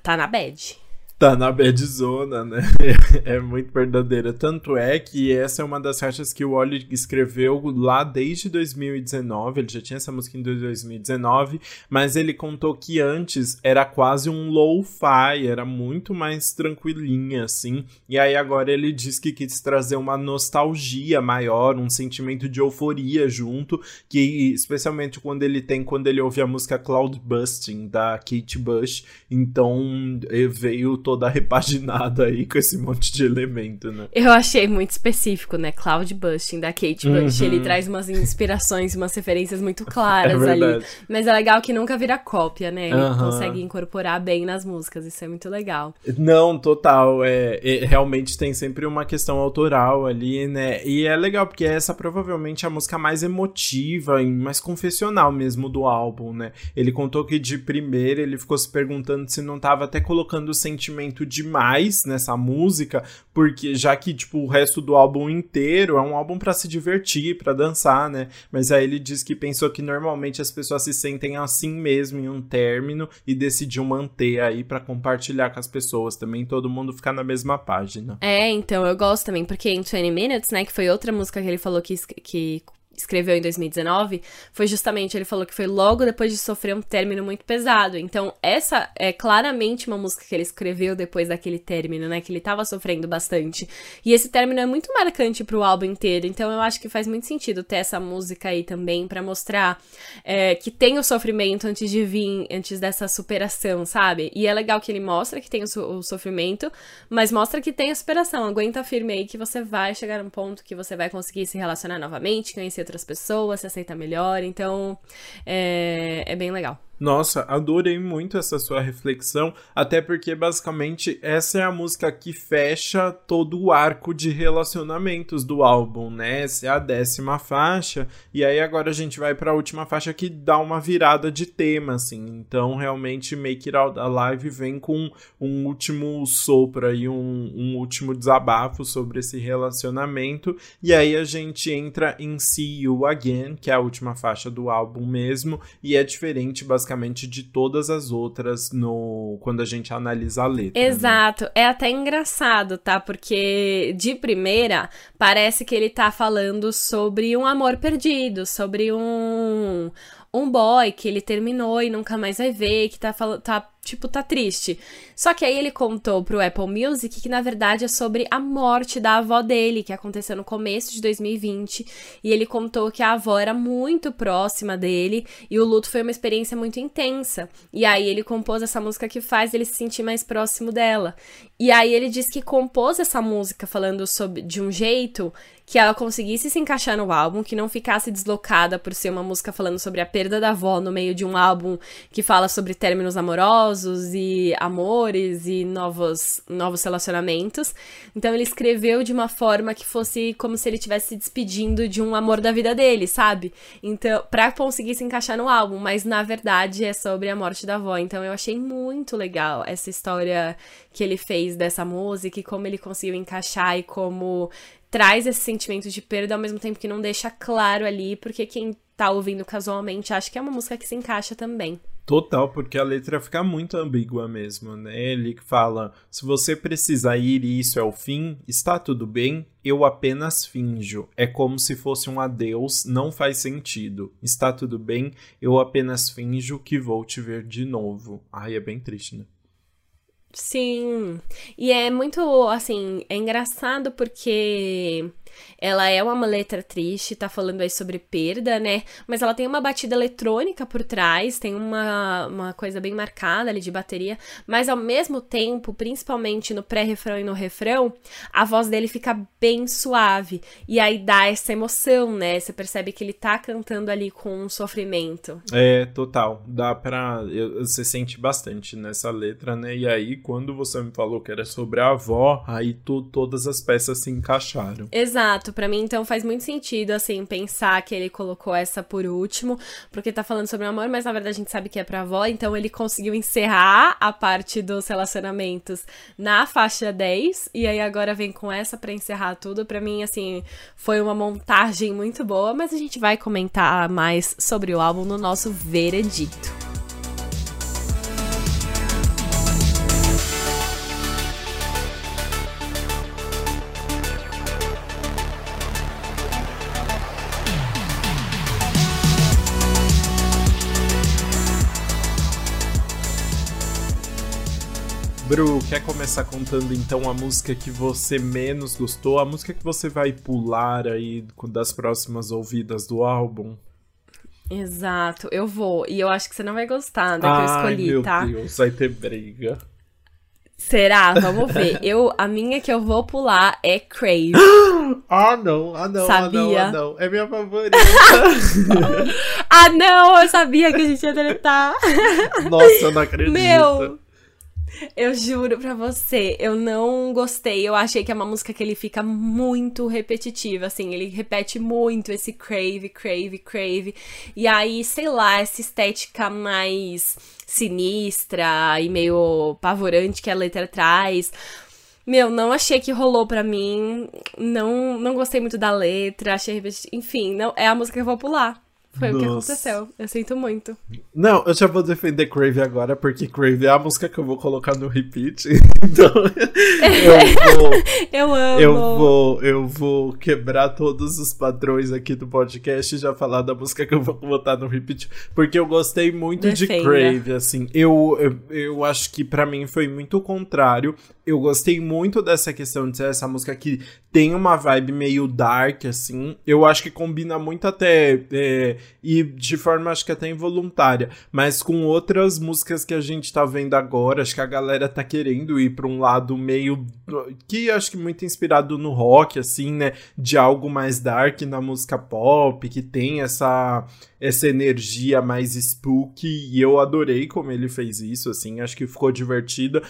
tá na bad tá na bad zona, né? é muito verdadeira. Tanto é que essa é uma das faixas que o Oli escreveu lá desde 2019. Ele já tinha essa música em 2019, mas ele contou que antes era quase um low-fi, era muito mais tranquilinha, assim. E aí agora ele diz que quis trazer uma nostalgia maior, um sentimento de euforia junto, que especialmente quando ele tem, quando ele ouve a música Cloud Busting da Kate Bush, então eh, veio toda repaginada aí com esse monte de elemento, né? Eu achei muito específico, né? Cloud Busting da Kate uhum. Bush. Ele traz umas inspirações, umas referências muito claras é ali. Mas é legal que nunca vira cópia, né? Ele uhum. consegue incorporar bem nas músicas. Isso é muito legal. Não, total. É, é, realmente tem sempre uma questão autoral ali, né? E é legal porque essa provavelmente é a música mais emotiva e mais confessional mesmo do álbum, né? Ele contou que de primeira ele ficou se perguntando se não tava até colocando o sentimento demais nessa música, porque já que tipo o resto do álbum inteiro é um álbum para se divertir, para dançar, né? Mas aí ele diz que pensou que normalmente as pessoas se sentem assim mesmo em um término e decidiu manter aí para compartilhar com as pessoas também, todo mundo ficar na mesma página. É, então eu gosto também, porque em 20 Minutes, né, que foi outra música que ele falou que, que escreveu em 2019 foi justamente, ele falou que foi logo depois de sofrer um término muito pesado. Então, essa é claramente uma música que ele escreveu depois daquele término, né? Que ele tava sofrendo bastante. E esse término é muito marcante pro álbum inteiro. Então, eu acho que faz muito sentido ter essa música aí também para mostrar é, que tem o sofrimento antes de vir, antes dessa superação, sabe? E é legal que ele mostra que tem o, so o sofrimento, mas mostra que tem a superação. Aguenta firme aí que você vai chegar num ponto que você vai conseguir se relacionar novamente, conhecer outras pessoas, se aceita melhor. Então, é, é bem legal. Nossa, adorei muito essa sua reflexão, até porque basicamente essa é a música que fecha todo o arco de relacionamentos do álbum, né? Essa é a décima faixa, e aí agora a gente vai para a última faixa que dá uma virada de tema, assim. Então, realmente, Make It Out Alive vem com um último sopro aí, um, um último desabafo sobre esse relacionamento, e aí a gente entra em See You Again, que é a última faixa do álbum mesmo, e é diferente basicamente basicamente de todas as outras no quando a gente analisa a letra. Né? Exato. Né? É até engraçado, tá? Porque de primeira parece que ele tá falando sobre um amor perdido, sobre um um boy que ele terminou e nunca mais vai ver, que tá, tá tipo, tá triste. Só que aí ele contou pro Apple Music que na verdade é sobre a morte da avó dele, que aconteceu no começo de 2020, e ele contou que a avó era muito próxima dele e o luto foi uma experiência muito intensa. E aí ele compôs essa música que faz ele se sentir mais próximo dela. E aí ele disse que compôs essa música falando sobre de um jeito que ela conseguisse se encaixar no álbum, que não ficasse deslocada por ser uma música falando sobre a perda da avó no meio de um álbum que fala sobre términos amorosos e amores e novos, novos relacionamentos. Então ele escreveu de uma forma que fosse como se ele estivesse se despedindo de um amor da vida dele, sabe? Então, pra conseguir se encaixar no álbum, mas na verdade é sobre a morte da avó. Então eu achei muito legal essa história que ele fez dessa música e como ele conseguiu encaixar e como traz esse sentimento de perda ao mesmo tempo que não deixa claro ali, porque quem tá ouvindo casualmente acha que é uma música que se encaixa também. Total, porque a letra fica muito ambígua mesmo, né? Ele fala: se você precisa ir e isso é o fim, está tudo bem, eu apenas finjo. É como se fosse um adeus, não faz sentido. Está tudo bem, eu apenas finjo que vou te ver de novo. Ai, é bem triste, né? Sim. E é muito, assim, é engraçado porque ela é uma letra triste, tá falando aí sobre perda, né? Mas ela tem uma batida eletrônica por trás, tem uma, uma coisa bem marcada ali de bateria. Mas ao mesmo tempo, principalmente no pré-refrão e no refrão, a voz dele fica bem suave. E aí dá essa emoção, né? Você percebe que ele tá cantando ali com um sofrimento. É, total. Dá pra. Você sente bastante nessa letra, né? E aí, quando você me falou que era sobre a avó, aí tu, todas as peças se encaixaram. Exato. Exato, para mim então faz muito sentido assim pensar que ele colocou essa por último, porque tá falando sobre o amor, mas na verdade a gente sabe que é pra avó, então ele conseguiu encerrar a parte dos relacionamentos na faixa 10 e aí agora vem com essa para encerrar tudo. Para mim assim, foi uma montagem muito boa, mas a gente vai comentar mais sobre o álbum no nosso veredito. Bru, quer começar contando então a música que você menos gostou? A música que você vai pular aí das próximas ouvidas do álbum? Exato, eu vou. E eu acho que você não vai gostar da que eu escolhi, meu tá? Meu Deus, vai ter briga. Será? Vamos ver. Eu, a minha que eu vou pular é Crave. ah, não. Ah, não. Sabia? Ah, não, ah, não. É minha favorita. ah, não. Eu sabia que a gente ia tretar. Nossa, eu não acredito. Meu. Eu juro pra você, eu não gostei. Eu achei que é uma música que ele fica muito repetitiva, assim. Ele repete muito esse crave, crave, crave. E aí, sei lá, essa estética mais sinistra e meio pavorante que a letra traz. Meu, não achei que rolou pra mim. Não, não gostei muito da letra. Achei. Enfim, não, é a música que eu vou pular. Foi Nossa. o que aconteceu. Eu sinto muito. Não, eu já vou defender Crave agora, porque Crave é a música que eu vou colocar no repeat. Então, eu vou. eu amo. Eu vou, eu vou quebrar todos os padrões aqui do podcast e já falar da música que eu vou botar no repeat. Porque eu gostei muito Defenda. de Crave, assim. Eu, eu, eu acho que para mim foi muito o contrário. Eu gostei muito dessa questão de ser essa música que tem uma vibe meio dark, assim. Eu acho que combina muito até. É, e de forma acho que até involuntária, mas com outras músicas que a gente tá vendo agora, acho que a galera tá querendo ir para um lado meio que acho que muito inspirado no rock assim, né, de algo mais dark na música pop, que tem essa essa energia mais spooky e eu adorei como ele fez isso, assim, acho que ficou divertido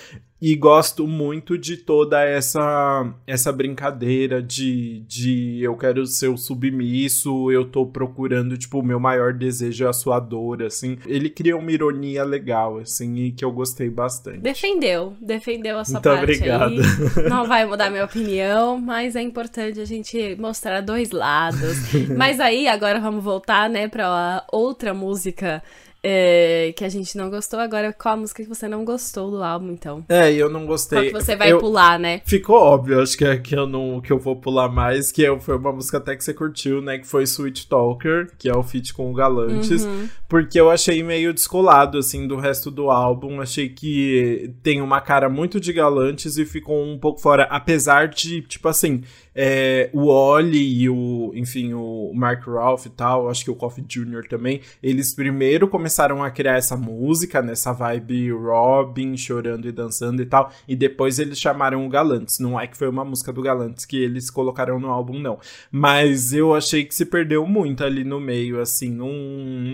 e gosto muito de toda essa essa brincadeira de, de eu quero ser o submisso, eu tô procurando, tipo, o meu maior desejo é a sua dor, assim. Ele cria uma ironia legal, assim, e que eu gostei bastante. Defendeu, defendeu a sua Muito parte obrigado. Aí. Não vai mudar minha opinião, mas é importante a gente mostrar dois lados. mas aí, agora vamos voltar, né, pra outra música é, que a gente não gostou. Agora, qual a música que você não gostou do álbum, então? É, eu não gostei. Qual que você vai eu... pular, né? Ficou óbvio, acho que, é, que, eu não, que eu vou pular mais, que foi uma música até que você curtiu, né? Que foi Sweet Talker, que é o feat com o Galantes. Uhum. Porque eu achei meio descolado, assim, do resto do álbum. Achei que tem uma cara muito de Galantes e ficou um pouco fora. Apesar de, tipo assim, é, o Oli e o, enfim, o Mark Ralph e tal, acho que o Coffee Jr. também, eles primeiro começaram a criar essa música, nessa vibe Robin, chorando e dançando e tal, e depois eles chamaram o Galantes. Não é que foi uma música do Galantes que eles colocaram no álbum, não. Mas eu achei que se perdeu muito ali no meio, assim, não,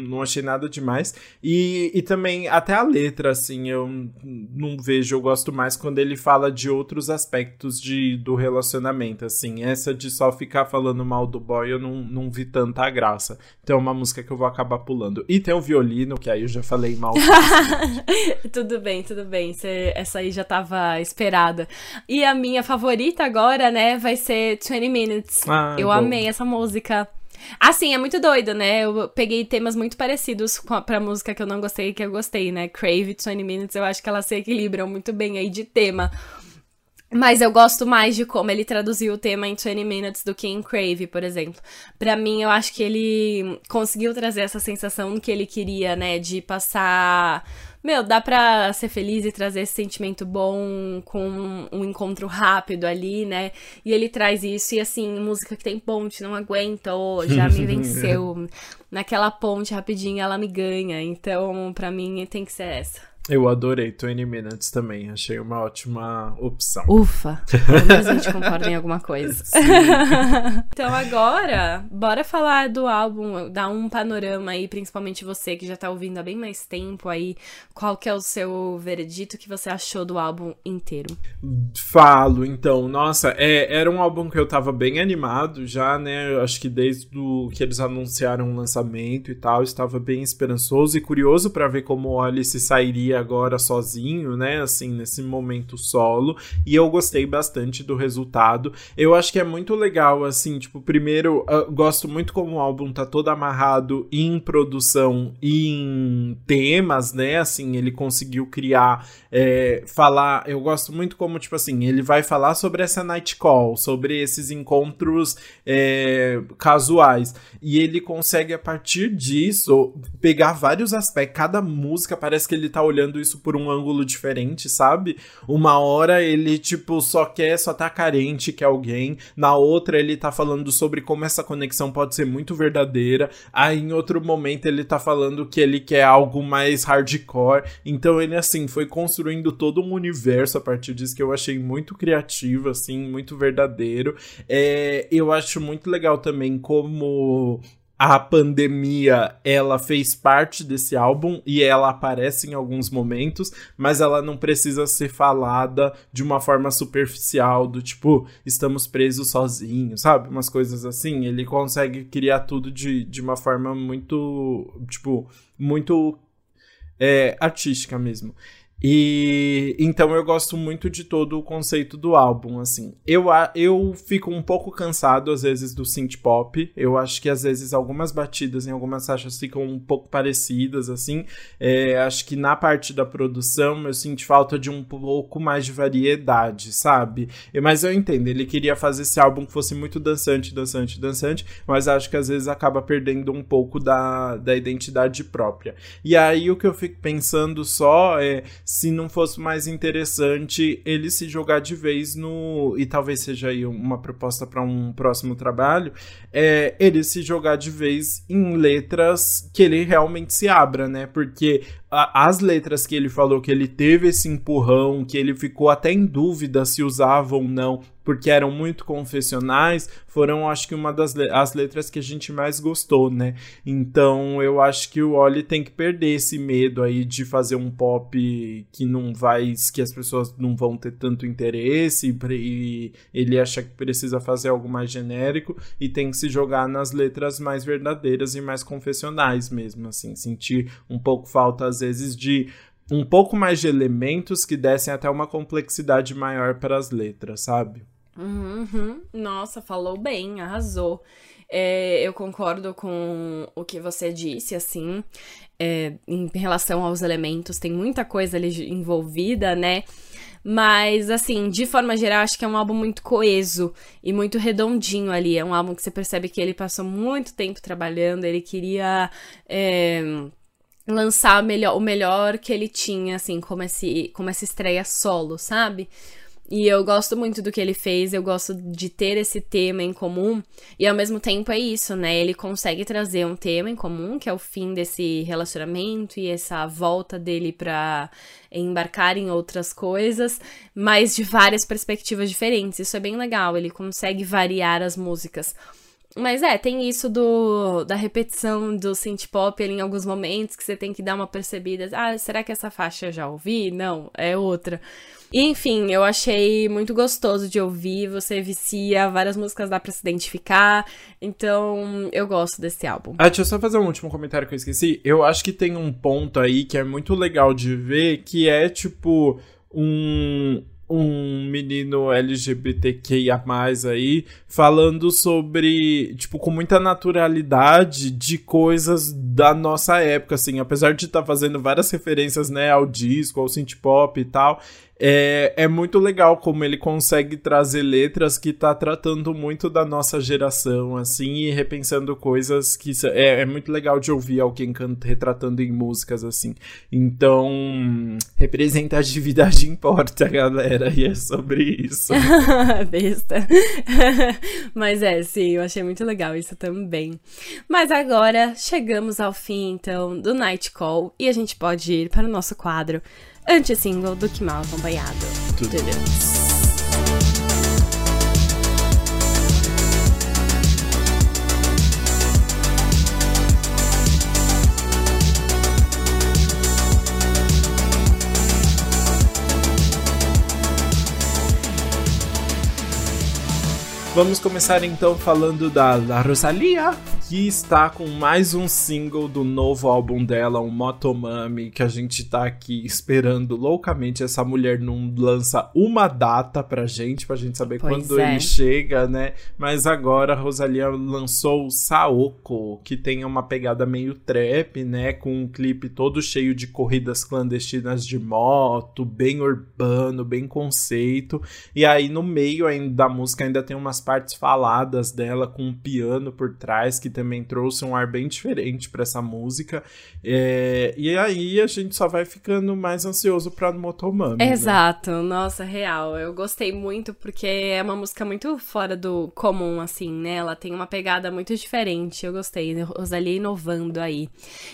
não achei nada demais. E, e também, até a letra, assim, eu não vejo, eu gosto mais quando ele fala de outros aspectos de, do relacionamento, assim assim. Essa de só ficar falando mal do boy, eu não, não vi tanta graça. Então é uma música que eu vou acabar pulando. E tem o violino, que aí eu já falei mal. tudo bem, tudo bem. Cê, essa aí já tava esperada. E a minha favorita agora, né, vai ser 20 Minutes. Ah, eu bom. amei essa música. Assim, é muito doido, né? Eu peguei temas muito parecidos com a, pra música que eu não gostei e que eu gostei, né? Crave 20 Minutes, eu acho que elas se equilibram muito bem aí de tema. Mas eu gosto mais de como ele traduziu o tema em 20 Minutes do que em Crave, por exemplo. Para mim, eu acho que ele conseguiu trazer essa sensação que ele queria, né? De passar. Meu, dá pra ser feliz e trazer esse sentimento bom com um encontro rápido ali, né? E ele traz isso, e assim, música que tem ponte, não aguenta, oh, já me venceu. Naquela ponte rapidinho ela me ganha. Então, pra mim, tem que ser essa. Eu adorei 20 Minutes também, achei uma ótima opção. Ufa! Pelo menos a gente concorda em alguma coisa. então agora, bora falar do álbum, dar um panorama aí, principalmente você que já tá ouvindo há bem mais tempo aí. Qual que é o seu veredito que você achou do álbum inteiro? Falo, então. Nossa, é, era um álbum que eu tava bem animado já, né? Acho que desde do, que eles anunciaram o lançamento e tal, estava bem esperançoso e curioso para ver como o Alice sairia agora sozinho, né? Assim, nesse momento solo. E eu gostei bastante do resultado. Eu acho que é muito legal, assim, tipo, primeiro, gosto muito como o álbum tá todo amarrado em produção e em temas, né? Assim, ele conseguiu criar, é, falar. Eu gosto muito como, tipo assim, ele vai falar sobre essa night call, sobre esses encontros é, casuais. E ele consegue, a partir disso, pegar vários aspectos. Cada música parece que ele tá olhando olhando isso por um ângulo diferente, sabe? Uma hora ele, tipo, só quer, só tá carente que alguém. Na outra, ele tá falando sobre como essa conexão pode ser muito verdadeira. Aí, em outro momento, ele tá falando que ele quer algo mais hardcore. Então, ele, assim, foi construindo todo um universo a partir disso que eu achei muito criativo, assim, muito verdadeiro. É, eu acho muito legal também como a pandemia ela fez parte desse álbum e ela aparece em alguns momentos, mas ela não precisa ser falada de uma forma superficial, do tipo, estamos presos sozinhos, sabe? Umas coisas assim. Ele consegue criar tudo de, de uma forma muito, tipo, muito é, artística mesmo. E então eu gosto muito de todo o conceito do álbum, assim. Eu, eu fico um pouco cansado às vezes do synth pop. Eu acho que às vezes algumas batidas em algumas faixas ficam um pouco parecidas, assim. É, acho que na parte da produção eu sinto falta de um pouco mais de variedade, sabe? Mas eu entendo, ele queria fazer esse álbum que fosse muito dançante, dançante, dançante, mas acho que às vezes acaba perdendo um pouco da, da identidade própria. E aí o que eu fico pensando só é se não fosse mais interessante ele se jogar de vez no. E talvez seja aí uma proposta para um próximo trabalho, é ele se jogar de vez em letras que ele realmente se abra, né? Porque as letras que ele falou que ele teve esse empurrão, que ele ficou até em dúvida se usava ou não, porque eram muito confessionais, foram acho que uma das le as letras que a gente mais gostou, né? Então eu acho que o Oli tem que perder esse medo aí de fazer um pop que não vai, que as pessoas não vão ter tanto interesse e ele acha que precisa fazer algo mais genérico e tem que se jogar nas letras mais verdadeiras e mais confessionais mesmo, assim, sentir um pouco falta às vezes de um pouco mais de elementos que dessem até uma complexidade maior para as letras, sabe? Uhum. Nossa, falou bem, arrasou. É, eu concordo com o que você disse, assim, é, em relação aos elementos, tem muita coisa ali envolvida, né? Mas, assim, de forma geral, acho que é um álbum muito coeso e muito redondinho ali. É um álbum que você percebe que ele passou muito tempo trabalhando, ele queria. É, lançar melhor, o melhor que ele tinha, assim, como, esse, como essa estreia solo, sabe? E eu gosto muito do que ele fez, eu gosto de ter esse tema em comum. E ao mesmo tempo é isso, né? Ele consegue trazer um tema em comum, que é o fim desse relacionamento e essa volta dele pra embarcar em outras coisas, mas de várias perspectivas diferentes. Isso é bem legal, ele consegue variar as músicas. Mas é, tem isso do da repetição do synth pop em alguns momentos que você tem que dar uma percebida. Ah, será que essa faixa eu já ouvi? Não, é outra. E, enfim, eu achei muito gostoso de ouvir. Você vicia, várias músicas dá pra se identificar. Então, eu gosto desse álbum. Ah, deixa eu só fazer um último comentário que eu esqueci. Eu acho que tem um ponto aí que é muito legal de ver, que é tipo um um menino LGBTQIA+, aí, falando sobre, tipo, com muita naturalidade de coisas da nossa época, assim, apesar de estar tá fazendo várias referências, né, ao disco, ao synth pop e tal, é, é muito legal como ele consegue trazer letras que tá tratando muito da nossa geração, assim, e repensando coisas que é, é muito legal de ouvir alguém canta, retratando em músicas, assim. Então, representatividade importa, galera, e é sobre isso. Besta. Mas é, sim, eu achei muito legal isso também. Mas agora chegamos ao fim, então, do Night Call e a gente pode ir para o nosso quadro anti-single do Que Mal Acompanhado. Tudo. Tudo. Vamos começar então falando da, da Rosalia, que está com mais um single do novo álbum dela, o Motomami, que a gente tá aqui esperando loucamente. Essa mulher não lança uma data pra gente, pra gente saber pois quando é. ele chega, né? Mas agora a Rosalia lançou o Saoko, que tem uma pegada meio trap, né? Com um clipe todo cheio de corridas clandestinas de moto, bem urbano, bem conceito. E aí no meio ainda da música ainda tem umas partes faladas dela com um piano por trás que também trouxe um ar bem diferente para essa música. É, e aí a gente só vai ficando mais ansioso pra Motomami. Né? Exato, né? nossa, real. Eu gostei muito porque é uma música muito fora do comum, assim, né? Ela tem uma pegada muito diferente. Eu gostei, Rosalie inovando aí.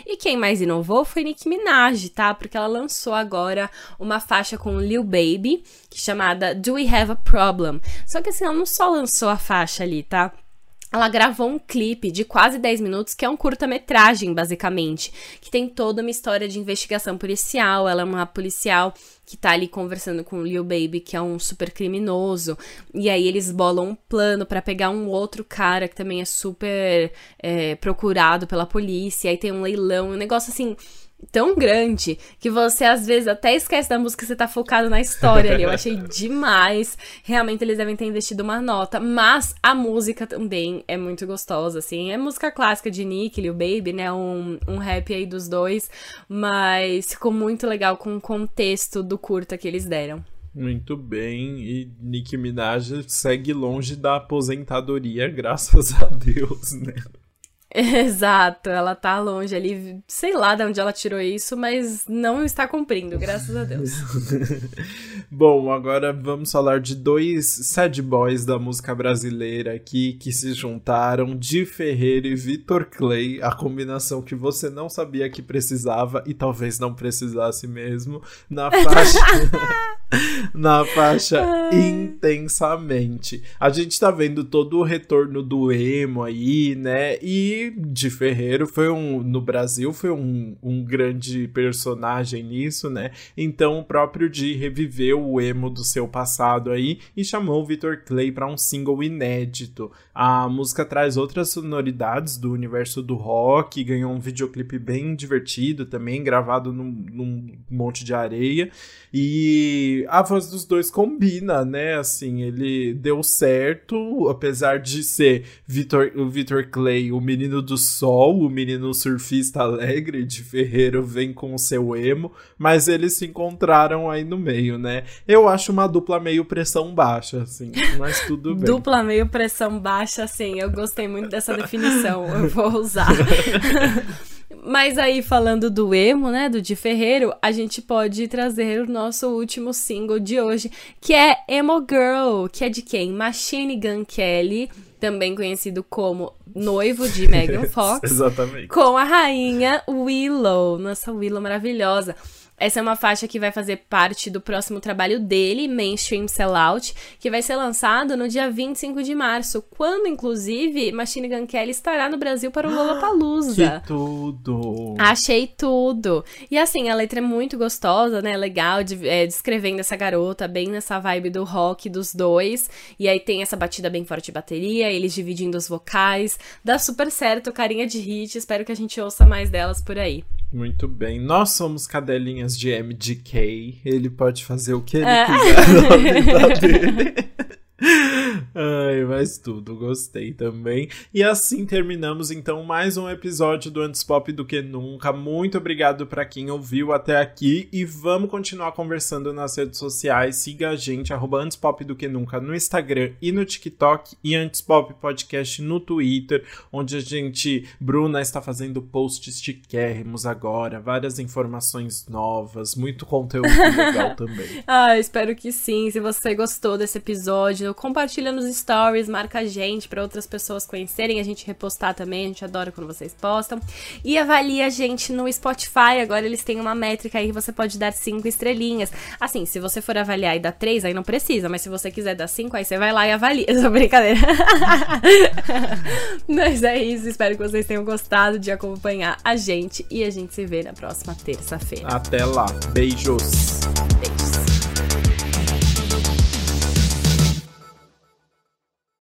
E quem mais inovou foi Nicki Minaj, tá? Porque ela lançou agora uma faixa com Lil Baby, chamada Do We Have a Problem? Só que assim, ela não só lançou a faixa ali, tá? Ela gravou um clipe de quase 10 minutos, que é um curta-metragem, basicamente, que tem toda uma história de investigação policial. Ela é uma policial que tá ali conversando com o Lil Baby, que é um super criminoso, e aí eles bolam um plano para pegar um outro cara que também é super é, procurado pela polícia, aí tem um leilão, um negócio assim tão grande que você às vezes até esquece da música, você tá focado na história ali. Eu achei demais. Realmente eles devem ter investido uma nota, mas a música também é muito gostosa, assim. É música clássica de Nick, Lil Baby, né? Um, um rap aí dos dois, mas ficou muito legal com o contexto do curta que eles deram. Muito bem, e Nicki Minaj segue longe da aposentadoria, graças a Deus, né? Exato, ela tá longe ali, sei lá de onde ela tirou isso, mas não está cumprindo, graças a Deus. Bom, agora vamos falar de dois sad boys da música brasileira aqui que se juntaram, Di Ferreira e Vitor Clay, a combinação que você não sabia que precisava e talvez não precisasse mesmo, na faixa na faixa intensamente. A gente tá vendo todo o retorno do emo aí, né? E de Ferreiro foi um no Brasil foi um, um grande personagem nisso, né? Então o próprio Di reviveu o emo do seu passado aí e chamou o Victor Clay para um single inédito. A música traz outras sonoridades do universo do rock, ganhou um videoclipe bem divertido também, gravado num, num monte de areia e que a voz dos dois combina, né? Assim, ele deu certo, apesar de ser Victor, o Victor Clay, o menino do sol, o menino surfista alegre de Ferreiro vem com o seu emo, mas eles se encontraram aí no meio, né? Eu acho uma dupla meio pressão baixa, assim, mas tudo bem. Dupla meio pressão baixa, assim, eu gostei muito dessa definição, eu vou usar. Mas aí, falando do emo, né, do Di Ferreiro, a gente pode trazer o nosso último single de hoje, que é Emo Girl, que é de quem? Machine Gun Kelly, também conhecido como noivo de Megan Fox. Exatamente. Com a rainha Willow, nossa Willow maravilhosa. Essa é uma faixa que vai fazer parte do próximo trabalho dele, Mainstream Sellout, que vai ser lançado no dia 25 de março, quando, inclusive, Machine Gun Kelly estará no Brasil para o Lollapalooza. Que tudo! Achei tudo! E assim, a letra é muito gostosa, né? Legal, de, é, descrevendo essa garota, bem nessa vibe do rock dos dois. E aí tem essa batida bem forte de bateria, eles dividindo os vocais. Dá super certo, carinha de hit. Espero que a gente ouça mais delas por aí. Muito bem. Nós somos cadelinhas de MGK. Ele pode fazer o que ele é. quiser na vida dele. Ai, mas tudo, gostei também. E assim terminamos então mais um episódio do Antes Pop do que nunca. Muito obrigado para quem ouviu até aqui e vamos continuar conversando nas redes sociais. Siga a gente, arroba Antes Pop do que nunca no Instagram e no TikTok e Antes Pop Podcast no Twitter, onde a gente, Bruna, está fazendo posts chiquérrimos agora, várias informações novas, muito conteúdo legal também. Ah, espero que sim. Se você gostou desse episódio, compartilha nos stories, marca a gente para outras pessoas conhecerem, a gente repostar também, a gente adora quando vocês postam. E avalia a gente no Spotify, agora eles têm uma métrica aí que você pode dar cinco estrelinhas. Assim, se você for avaliar e dar três, aí não precisa, mas se você quiser dar cinco, aí você vai lá e avalia. Essa brincadeira. mas é isso, espero que vocês tenham gostado de acompanhar a gente e a gente se vê na próxima terça-feira. Até lá, beijos. Beijos.